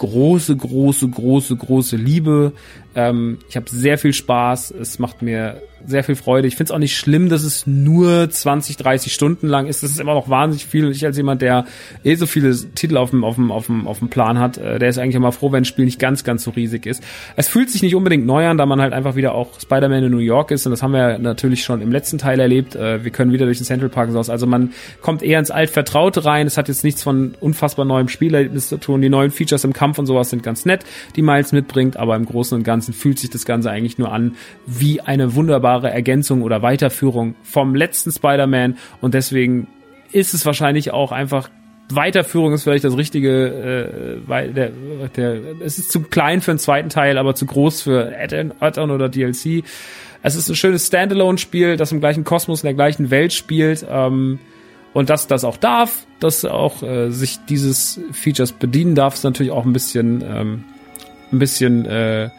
große, große, große, große Liebe. Ähm, ich habe sehr viel Spaß. Es macht mir sehr viel Freude. Ich finde es auch nicht schlimm, dass es nur 20, 30 Stunden lang ist. Das ist immer noch wahnsinnig viel. Ich als jemand, der eh so viele Titel auf dem, auf dem, auf dem, auf dem Plan hat, äh, der ist eigentlich immer froh, wenn ein Spiel nicht ganz, ganz so riesig ist. Es fühlt sich nicht unbedingt neu an, da man halt einfach wieder auch Spider-Man in New York ist. Und das haben wir natürlich schon im letzten Teil erlebt. Äh, wir können wieder durch den Central Park aus. Also man kommt eher ins Altvertraute rein. Es hat jetzt nichts von unfassbar neuem Spielerlebnis zu tun. Die neuen Features im Kampf und sowas sind ganz nett, die Miles mitbringt. Aber im Großen und Ganzen fühlt sich das Ganze eigentlich nur an wie eine wunderbare Ergänzung oder Weiterführung vom letzten Spider-Man und deswegen ist es wahrscheinlich auch einfach Weiterführung ist vielleicht das richtige, äh, der, der, es ist zu klein für einen zweiten Teil, aber zu groß für Add-on oder DLC. Es ist ein schönes Standalone-Spiel, das im gleichen Kosmos, in der gleichen Welt spielt. Ähm, und dass das auch darf, dass auch äh, sich dieses Features bedienen darf, ist natürlich auch ein bisschen, ähm, ein bisschen äh,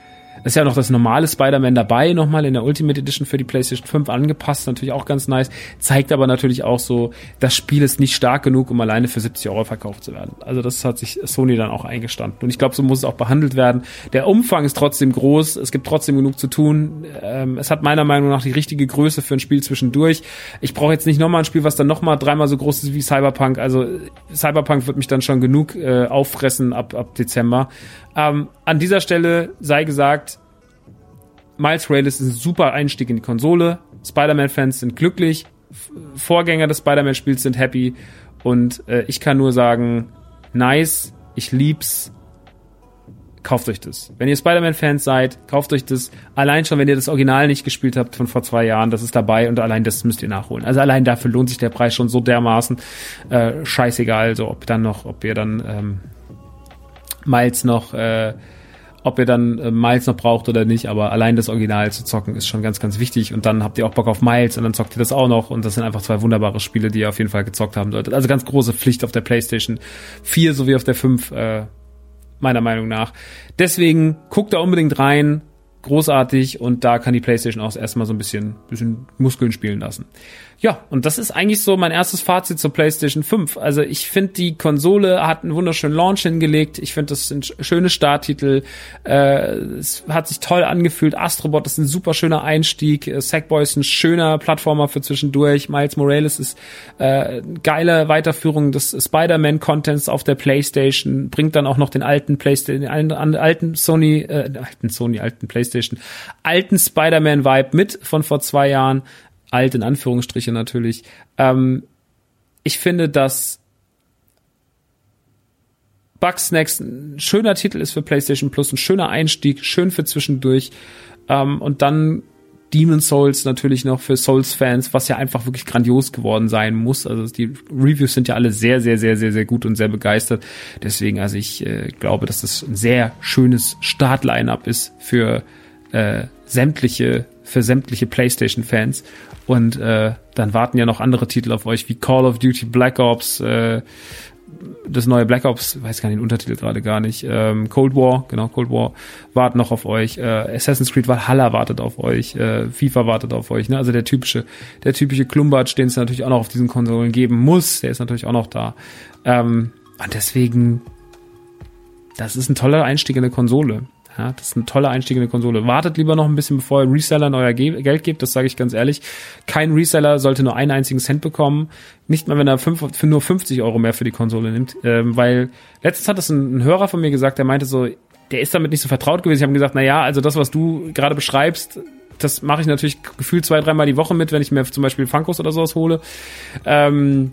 ist ja noch das normale Spider-Man dabei, nochmal in der Ultimate Edition für die PlayStation 5 angepasst, natürlich auch ganz nice. Zeigt aber natürlich auch so, das Spiel ist nicht stark genug, um alleine für 70 Euro verkauft zu werden. Also das hat sich Sony dann auch eingestanden. Und ich glaube, so muss es auch behandelt werden. Der Umfang ist trotzdem groß, es gibt trotzdem genug zu tun. Ähm, es hat meiner Meinung nach die richtige Größe für ein Spiel zwischendurch. Ich brauche jetzt nicht nochmal ein Spiel, was dann nochmal dreimal so groß ist wie Cyberpunk. Also Cyberpunk wird mich dann schon genug äh, auffressen ab, ab Dezember. Ähm, an dieser Stelle sei gesagt, Miles Morales ist ein super Einstieg in die Konsole. Spider-Man-Fans sind glücklich. Vorgänger des Spider-Man-Spiels sind happy. Und äh, ich kann nur sagen, nice, ich lieb's. Kauft euch das. Wenn ihr Spider-Man-Fans seid, kauft euch das. Allein schon, wenn ihr das Original nicht gespielt habt von vor zwei Jahren, das ist dabei und allein das müsst ihr nachholen. Also allein dafür lohnt sich der Preis schon so dermaßen. Äh, scheißegal, also ob dann noch, ob ihr dann ähm, Miles noch, äh, ob ihr dann äh, Miles noch braucht oder nicht, aber allein das Original zu zocken ist schon ganz, ganz wichtig und dann habt ihr auch Bock auf Miles und dann zockt ihr das auch noch und das sind einfach zwei wunderbare Spiele, die ihr auf jeden Fall gezockt haben solltet. Also ganz große Pflicht auf der PlayStation 4 sowie auf der 5, äh, meiner Meinung nach. Deswegen guckt da unbedingt rein, großartig und da kann die PlayStation auch erstmal so ein bisschen, bisschen Muskeln spielen lassen. Ja, und das ist eigentlich so mein erstes Fazit zur PlayStation 5. Also ich finde, die Konsole hat einen wunderschönen Launch hingelegt. Ich finde, das sind schöne Starttitel. Äh, es hat sich toll angefühlt. Astrobot ist ein super schöner Einstieg. Sackboy ist ein schöner Plattformer für zwischendurch. Miles Morales ist äh, geile Weiterführung des Spider-Man-Contents auf der PlayStation. Bringt dann auch noch den alten PlayStation, den alten Sony, äh, alten Sony, alten PlayStation, alten Spider-Man-Vibe mit von vor zwei Jahren alt in Anführungsstriche natürlich. Ähm, ich finde, dass Bugsnacks ein schöner Titel ist für PlayStation Plus, ein schöner Einstieg, schön für zwischendurch. Ähm, und dann Demon Souls natürlich noch für Souls-Fans, was ja einfach wirklich grandios geworden sein muss. Also die Reviews sind ja alle sehr, sehr, sehr, sehr, sehr gut und sehr begeistert. Deswegen, also ich äh, glaube, dass das ein sehr schönes Start-Line-Up ist für äh, sämtliche, für sämtliche PlayStation-Fans. Und äh, dann warten ja noch andere Titel auf euch wie Call of Duty Black Ops, äh, das neue Black Ops, weiß gar nicht den Untertitel gerade gar nicht, ähm, Cold War, genau, Cold War, wartet noch auf euch, äh, Assassin's Creed Valhalla wartet auf euch, äh, FIFA wartet auf euch, ne? Also der typische, der typische Klumbatsch, den es natürlich auch noch auf diesen Konsolen geben muss, der ist natürlich auch noch da. Ähm, und deswegen, das ist ein toller Einstieg in eine Konsole. Ja, das ist ein toller Einstieg in eine Konsole. Wartet lieber noch ein bisschen, bevor ihr Resellern euer Ge Geld gebt, das sage ich ganz ehrlich. Kein Reseller sollte nur einen einzigen Cent bekommen. Nicht mal, wenn er fünf, für nur 50 Euro mehr für die Konsole nimmt. Ähm, weil letztens hat es ein, ein, Hörer von mir gesagt, der meinte so, der ist damit nicht so vertraut gewesen. Ich habe gesagt, na ja, also das, was du gerade beschreibst, das mache ich natürlich gefühlt zwei, dreimal die Woche mit, wenn ich mir zum Beispiel Funkos oder sowas hole. Ähm,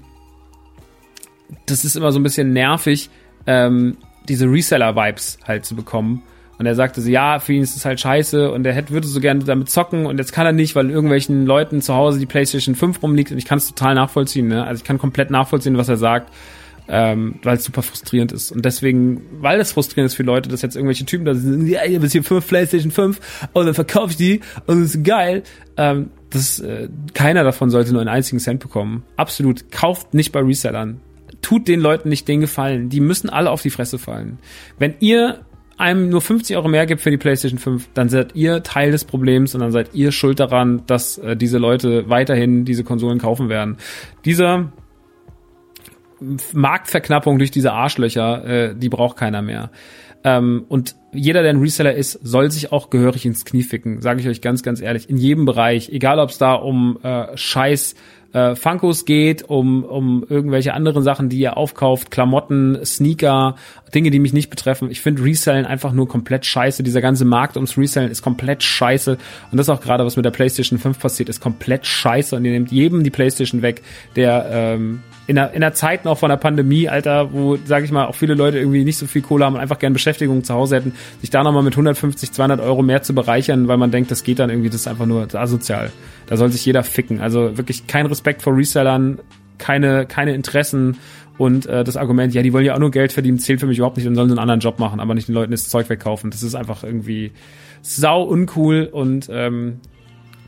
das ist immer so ein bisschen nervig, ähm, diese Reseller-Vibes halt zu bekommen. Und er sagte so, ja, für ihn ist es halt scheiße und er hätte, würde so gerne damit zocken und jetzt kann er nicht, weil irgendwelchen Leuten zu Hause die PlayStation 5 rumliegt und ich kann es total nachvollziehen, ne? Also ich kann komplett nachvollziehen, was er sagt, ähm, weil es super frustrierend ist. Und deswegen, weil es frustrierend ist für Leute, dass jetzt irgendwelche Typen da sind, ja, ihr bist hier fünf PlayStation 5 und dann verkaufe ich die und das ist geil. Ähm, das, äh, keiner davon sollte nur einen einzigen Cent bekommen. Absolut. Kauft nicht bei Resellern tut den Leuten nicht den Gefallen. Die müssen alle auf die Fresse fallen. Wenn ihr einem nur 50 Euro mehr gibt für die PlayStation 5, dann seid ihr Teil des Problems und dann seid ihr schuld daran, dass äh, diese Leute weiterhin diese Konsolen kaufen werden. Dieser Marktverknappung durch diese Arschlöcher, äh, die braucht keiner mehr. Ähm, und jeder, der ein Reseller ist, soll sich auch gehörig ins Knie ficken, sage ich euch ganz, ganz ehrlich. In jedem Bereich, egal ob es da um äh, Scheiß äh, Funkos geht, um, um irgendwelche anderen Sachen, die ihr aufkauft, Klamotten, Sneaker, Dinge, die mich nicht betreffen. Ich finde Resellen einfach nur komplett scheiße. Dieser ganze Markt ums Resellen ist komplett scheiße. Und das auch gerade, was mit der PlayStation 5 passiert, ist komplett scheiße. Und ihr nehmt jedem die PlayStation weg, der ähm, in der, in der Zeit noch von der Pandemie, Alter, wo, sage ich mal, auch viele Leute irgendwie nicht so viel Kohle haben und einfach gern Beschäftigung zu Hause hätten, sich da nochmal mit 150, 200 Euro mehr zu bereichern, weil man denkt, das geht dann irgendwie, das ist einfach nur asozial. Da soll sich jeder ficken. Also wirklich kein Respekt vor Resellern, keine, keine Interessen und äh, das Argument, ja, die wollen ja auch nur Geld verdienen, zählt für mich überhaupt nicht und sollen einen anderen Job machen, aber nicht den Leuten das Zeug wegkaufen. Das ist einfach irgendwie sau uncool und ähm,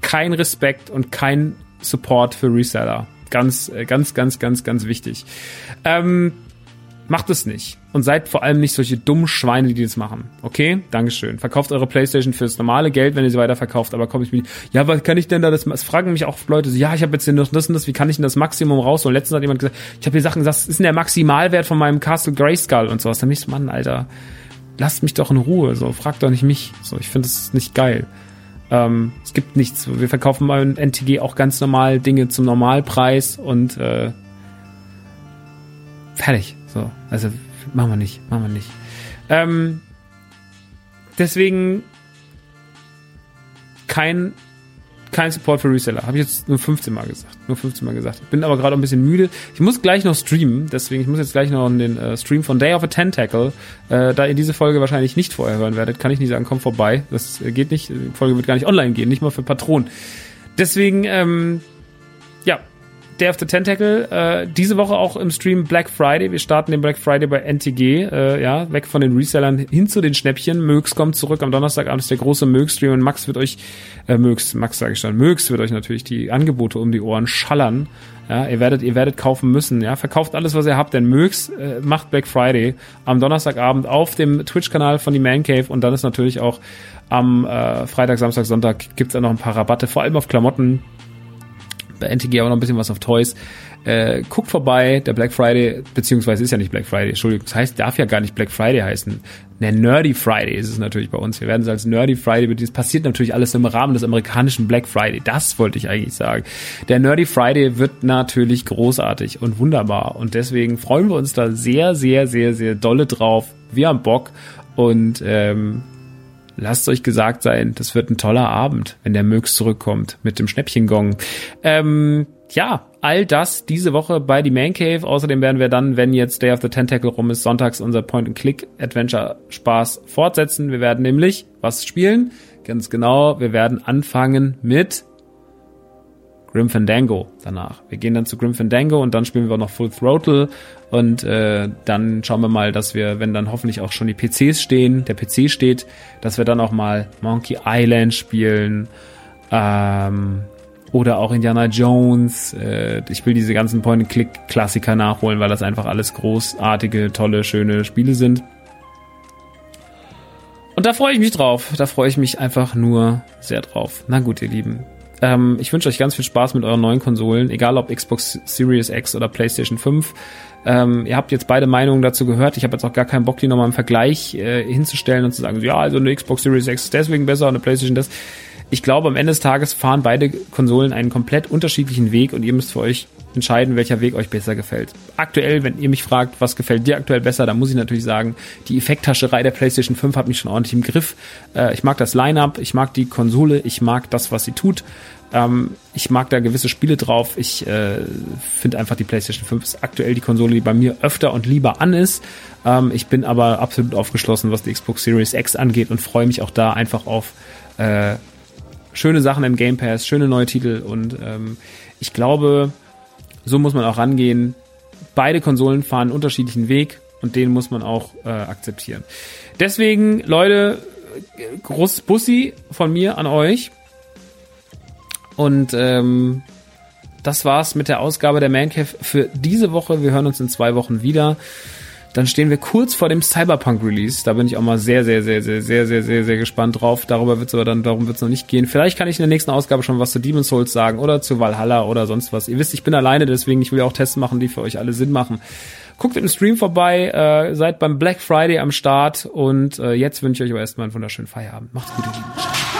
kein Respekt und kein Support für Reseller. Ganz, äh, ganz, ganz, ganz, ganz wichtig. Ähm, macht es nicht. Und seid vor allem nicht solche dummen Schweine, die das machen. Okay? Dankeschön. Verkauft eure Playstation fürs normale Geld, wenn ihr sie weiterverkauft. Aber komme ich mir, ja, was kann ich denn da das, es fragen mich auch Leute so, ja, ich habe jetzt das und das, wie kann ich denn das Maximum rausholen? Letztens hat jemand gesagt, ich habe hier Sachen gesagt, was ist denn der Maximalwert von meinem Castle Grayskull und sowas. Da bin ich so, Mann, Alter, lasst mich doch in Ruhe, so, fragt doch nicht mich. So, ich finde das nicht geil. Ähm, es gibt nichts. Wir verkaufen bei NTG auch ganz normal Dinge zum Normalpreis und äh, fertig. So, also machen wir nicht, machen wir nicht. Ähm, deswegen kein kein Support für Reseller. Habe ich jetzt nur 15 Mal gesagt. Nur 15 Mal gesagt. Bin aber gerade ein bisschen müde. Ich muss gleich noch streamen, deswegen ich muss jetzt gleich noch den äh, Stream von Day of a Tentacle. Äh, da ihr diese Folge wahrscheinlich nicht vorher hören werdet, kann ich nicht sagen, komm vorbei. Das äh, geht nicht. Die Folge wird gar nicht online gehen, nicht mal für Patronen. Deswegen, ähm, ja, Day of the Tentacle. Äh, diese Woche auch im Stream Black Friday. Wir starten den Black Friday bei NTG. Äh, ja, weg von den Resellern hin zu den Schnäppchen. Mögs kommt zurück. Am Donnerstagabend ist der große Mögs-Stream und Max wird euch, äh, Mögs, Max sage ich schon, Mögs wird euch natürlich die Angebote um die Ohren schallern. Ja, ihr werdet, ihr werdet kaufen müssen. Ja, verkauft alles, was ihr habt, denn Mögs äh, macht Black Friday am Donnerstagabend auf dem Twitch-Kanal von die Man Cave und dann ist natürlich auch am äh, Freitag, Samstag, Sonntag gibt's da noch ein paar Rabatte, vor allem auf Klamotten bei NTG aber noch ein bisschen was auf Toys. Äh, guckt vorbei, der Black Friday, beziehungsweise ist ja nicht Black Friday, Entschuldigung, das heißt, darf ja gar nicht Black Friday heißen. Der Nerdy Friday ist es natürlich bei uns. Wir werden es als Nerdy Friday, das passiert natürlich alles im Rahmen des amerikanischen Black Friday. Das wollte ich eigentlich sagen. Der Nerdy Friday wird natürlich großartig und wunderbar. Und deswegen freuen wir uns da sehr, sehr, sehr, sehr dolle drauf. Wir haben Bock und ähm, lasst euch gesagt sein, das wird ein toller Abend, wenn der Möx zurückkommt mit dem Schnäppchengong. Ähm, ja, all das diese Woche bei die Main Cave. Außerdem werden wir dann, wenn jetzt Day of the Tentacle rum ist, sonntags unser Point-and-Click-Adventure-Spaß fortsetzen. Wir werden nämlich was spielen? Ganz genau, wir werden anfangen mit Grim Fandango danach. Wir gehen dann zu Grim Fandango und dann spielen wir noch Full Throttle und äh, dann schauen wir mal, dass wir, wenn dann hoffentlich auch schon die PCs stehen, der PC steht, dass wir dann auch mal Monkey Island spielen ähm, oder auch Indiana Jones. Äh, ich will diese ganzen Point-and-Click-Klassiker nachholen, weil das einfach alles großartige, tolle, schöne Spiele sind. Und da freue ich mich drauf. Da freue ich mich einfach nur sehr drauf. Na gut, ihr Lieben. Ähm, ich wünsche euch ganz viel Spaß mit euren neuen Konsolen, egal ob Xbox Series X oder PlayStation 5. Ähm, ihr habt jetzt beide Meinungen dazu gehört. Ich habe jetzt auch gar keinen Bock, die nochmal im Vergleich äh, hinzustellen und zu sagen, ja, also eine Xbox Series X ist deswegen besser und eine PlayStation das. Ich glaube, am Ende des Tages fahren beide Konsolen einen komplett unterschiedlichen Weg und ihr müsst für euch entscheiden, welcher Weg euch besser gefällt. Aktuell, wenn ihr mich fragt, was gefällt dir aktuell besser, dann muss ich natürlich sagen, die Effekthascherei der PlayStation 5 hat mich schon ordentlich im Griff. Äh, ich mag das Line-Up, ich mag die Konsole, ich mag das, was sie tut. Ähm, ich mag da gewisse Spiele drauf. Ich äh, finde einfach, die PlayStation 5 ist aktuell die Konsole, die bei mir öfter und lieber an ist. Ähm, ich bin aber absolut aufgeschlossen, was die Xbox Series X angeht und freue mich auch da einfach auf äh, schöne Sachen im Game Pass, schöne neue Titel und ähm, ich glaube, so muss man auch rangehen. Beide Konsolen fahren einen unterschiedlichen Weg und den muss man auch äh, akzeptieren. Deswegen, Leute, großes Bussi von mir an euch. Und ähm, das war's mit der Ausgabe der Mancave für diese Woche. Wir hören uns in zwei Wochen wieder. Dann stehen wir kurz vor dem Cyberpunk-Release. Da bin ich auch mal sehr, sehr, sehr, sehr, sehr, sehr, sehr, sehr gespannt drauf. Darüber wird's aber dann, darum wird's noch nicht gehen. Vielleicht kann ich in der nächsten Ausgabe schon was zu Demon's Souls sagen oder zu Valhalla oder sonst was. Ihr wisst, ich bin alleine, deswegen ich will auch Tests machen, die für euch alle Sinn machen. Guckt im Stream vorbei, äh, seid beim Black Friday am Start und äh, jetzt wünsche ich euch aber erstmal einen wunderschönen Feierabend. Macht's gut, ihr Lieben.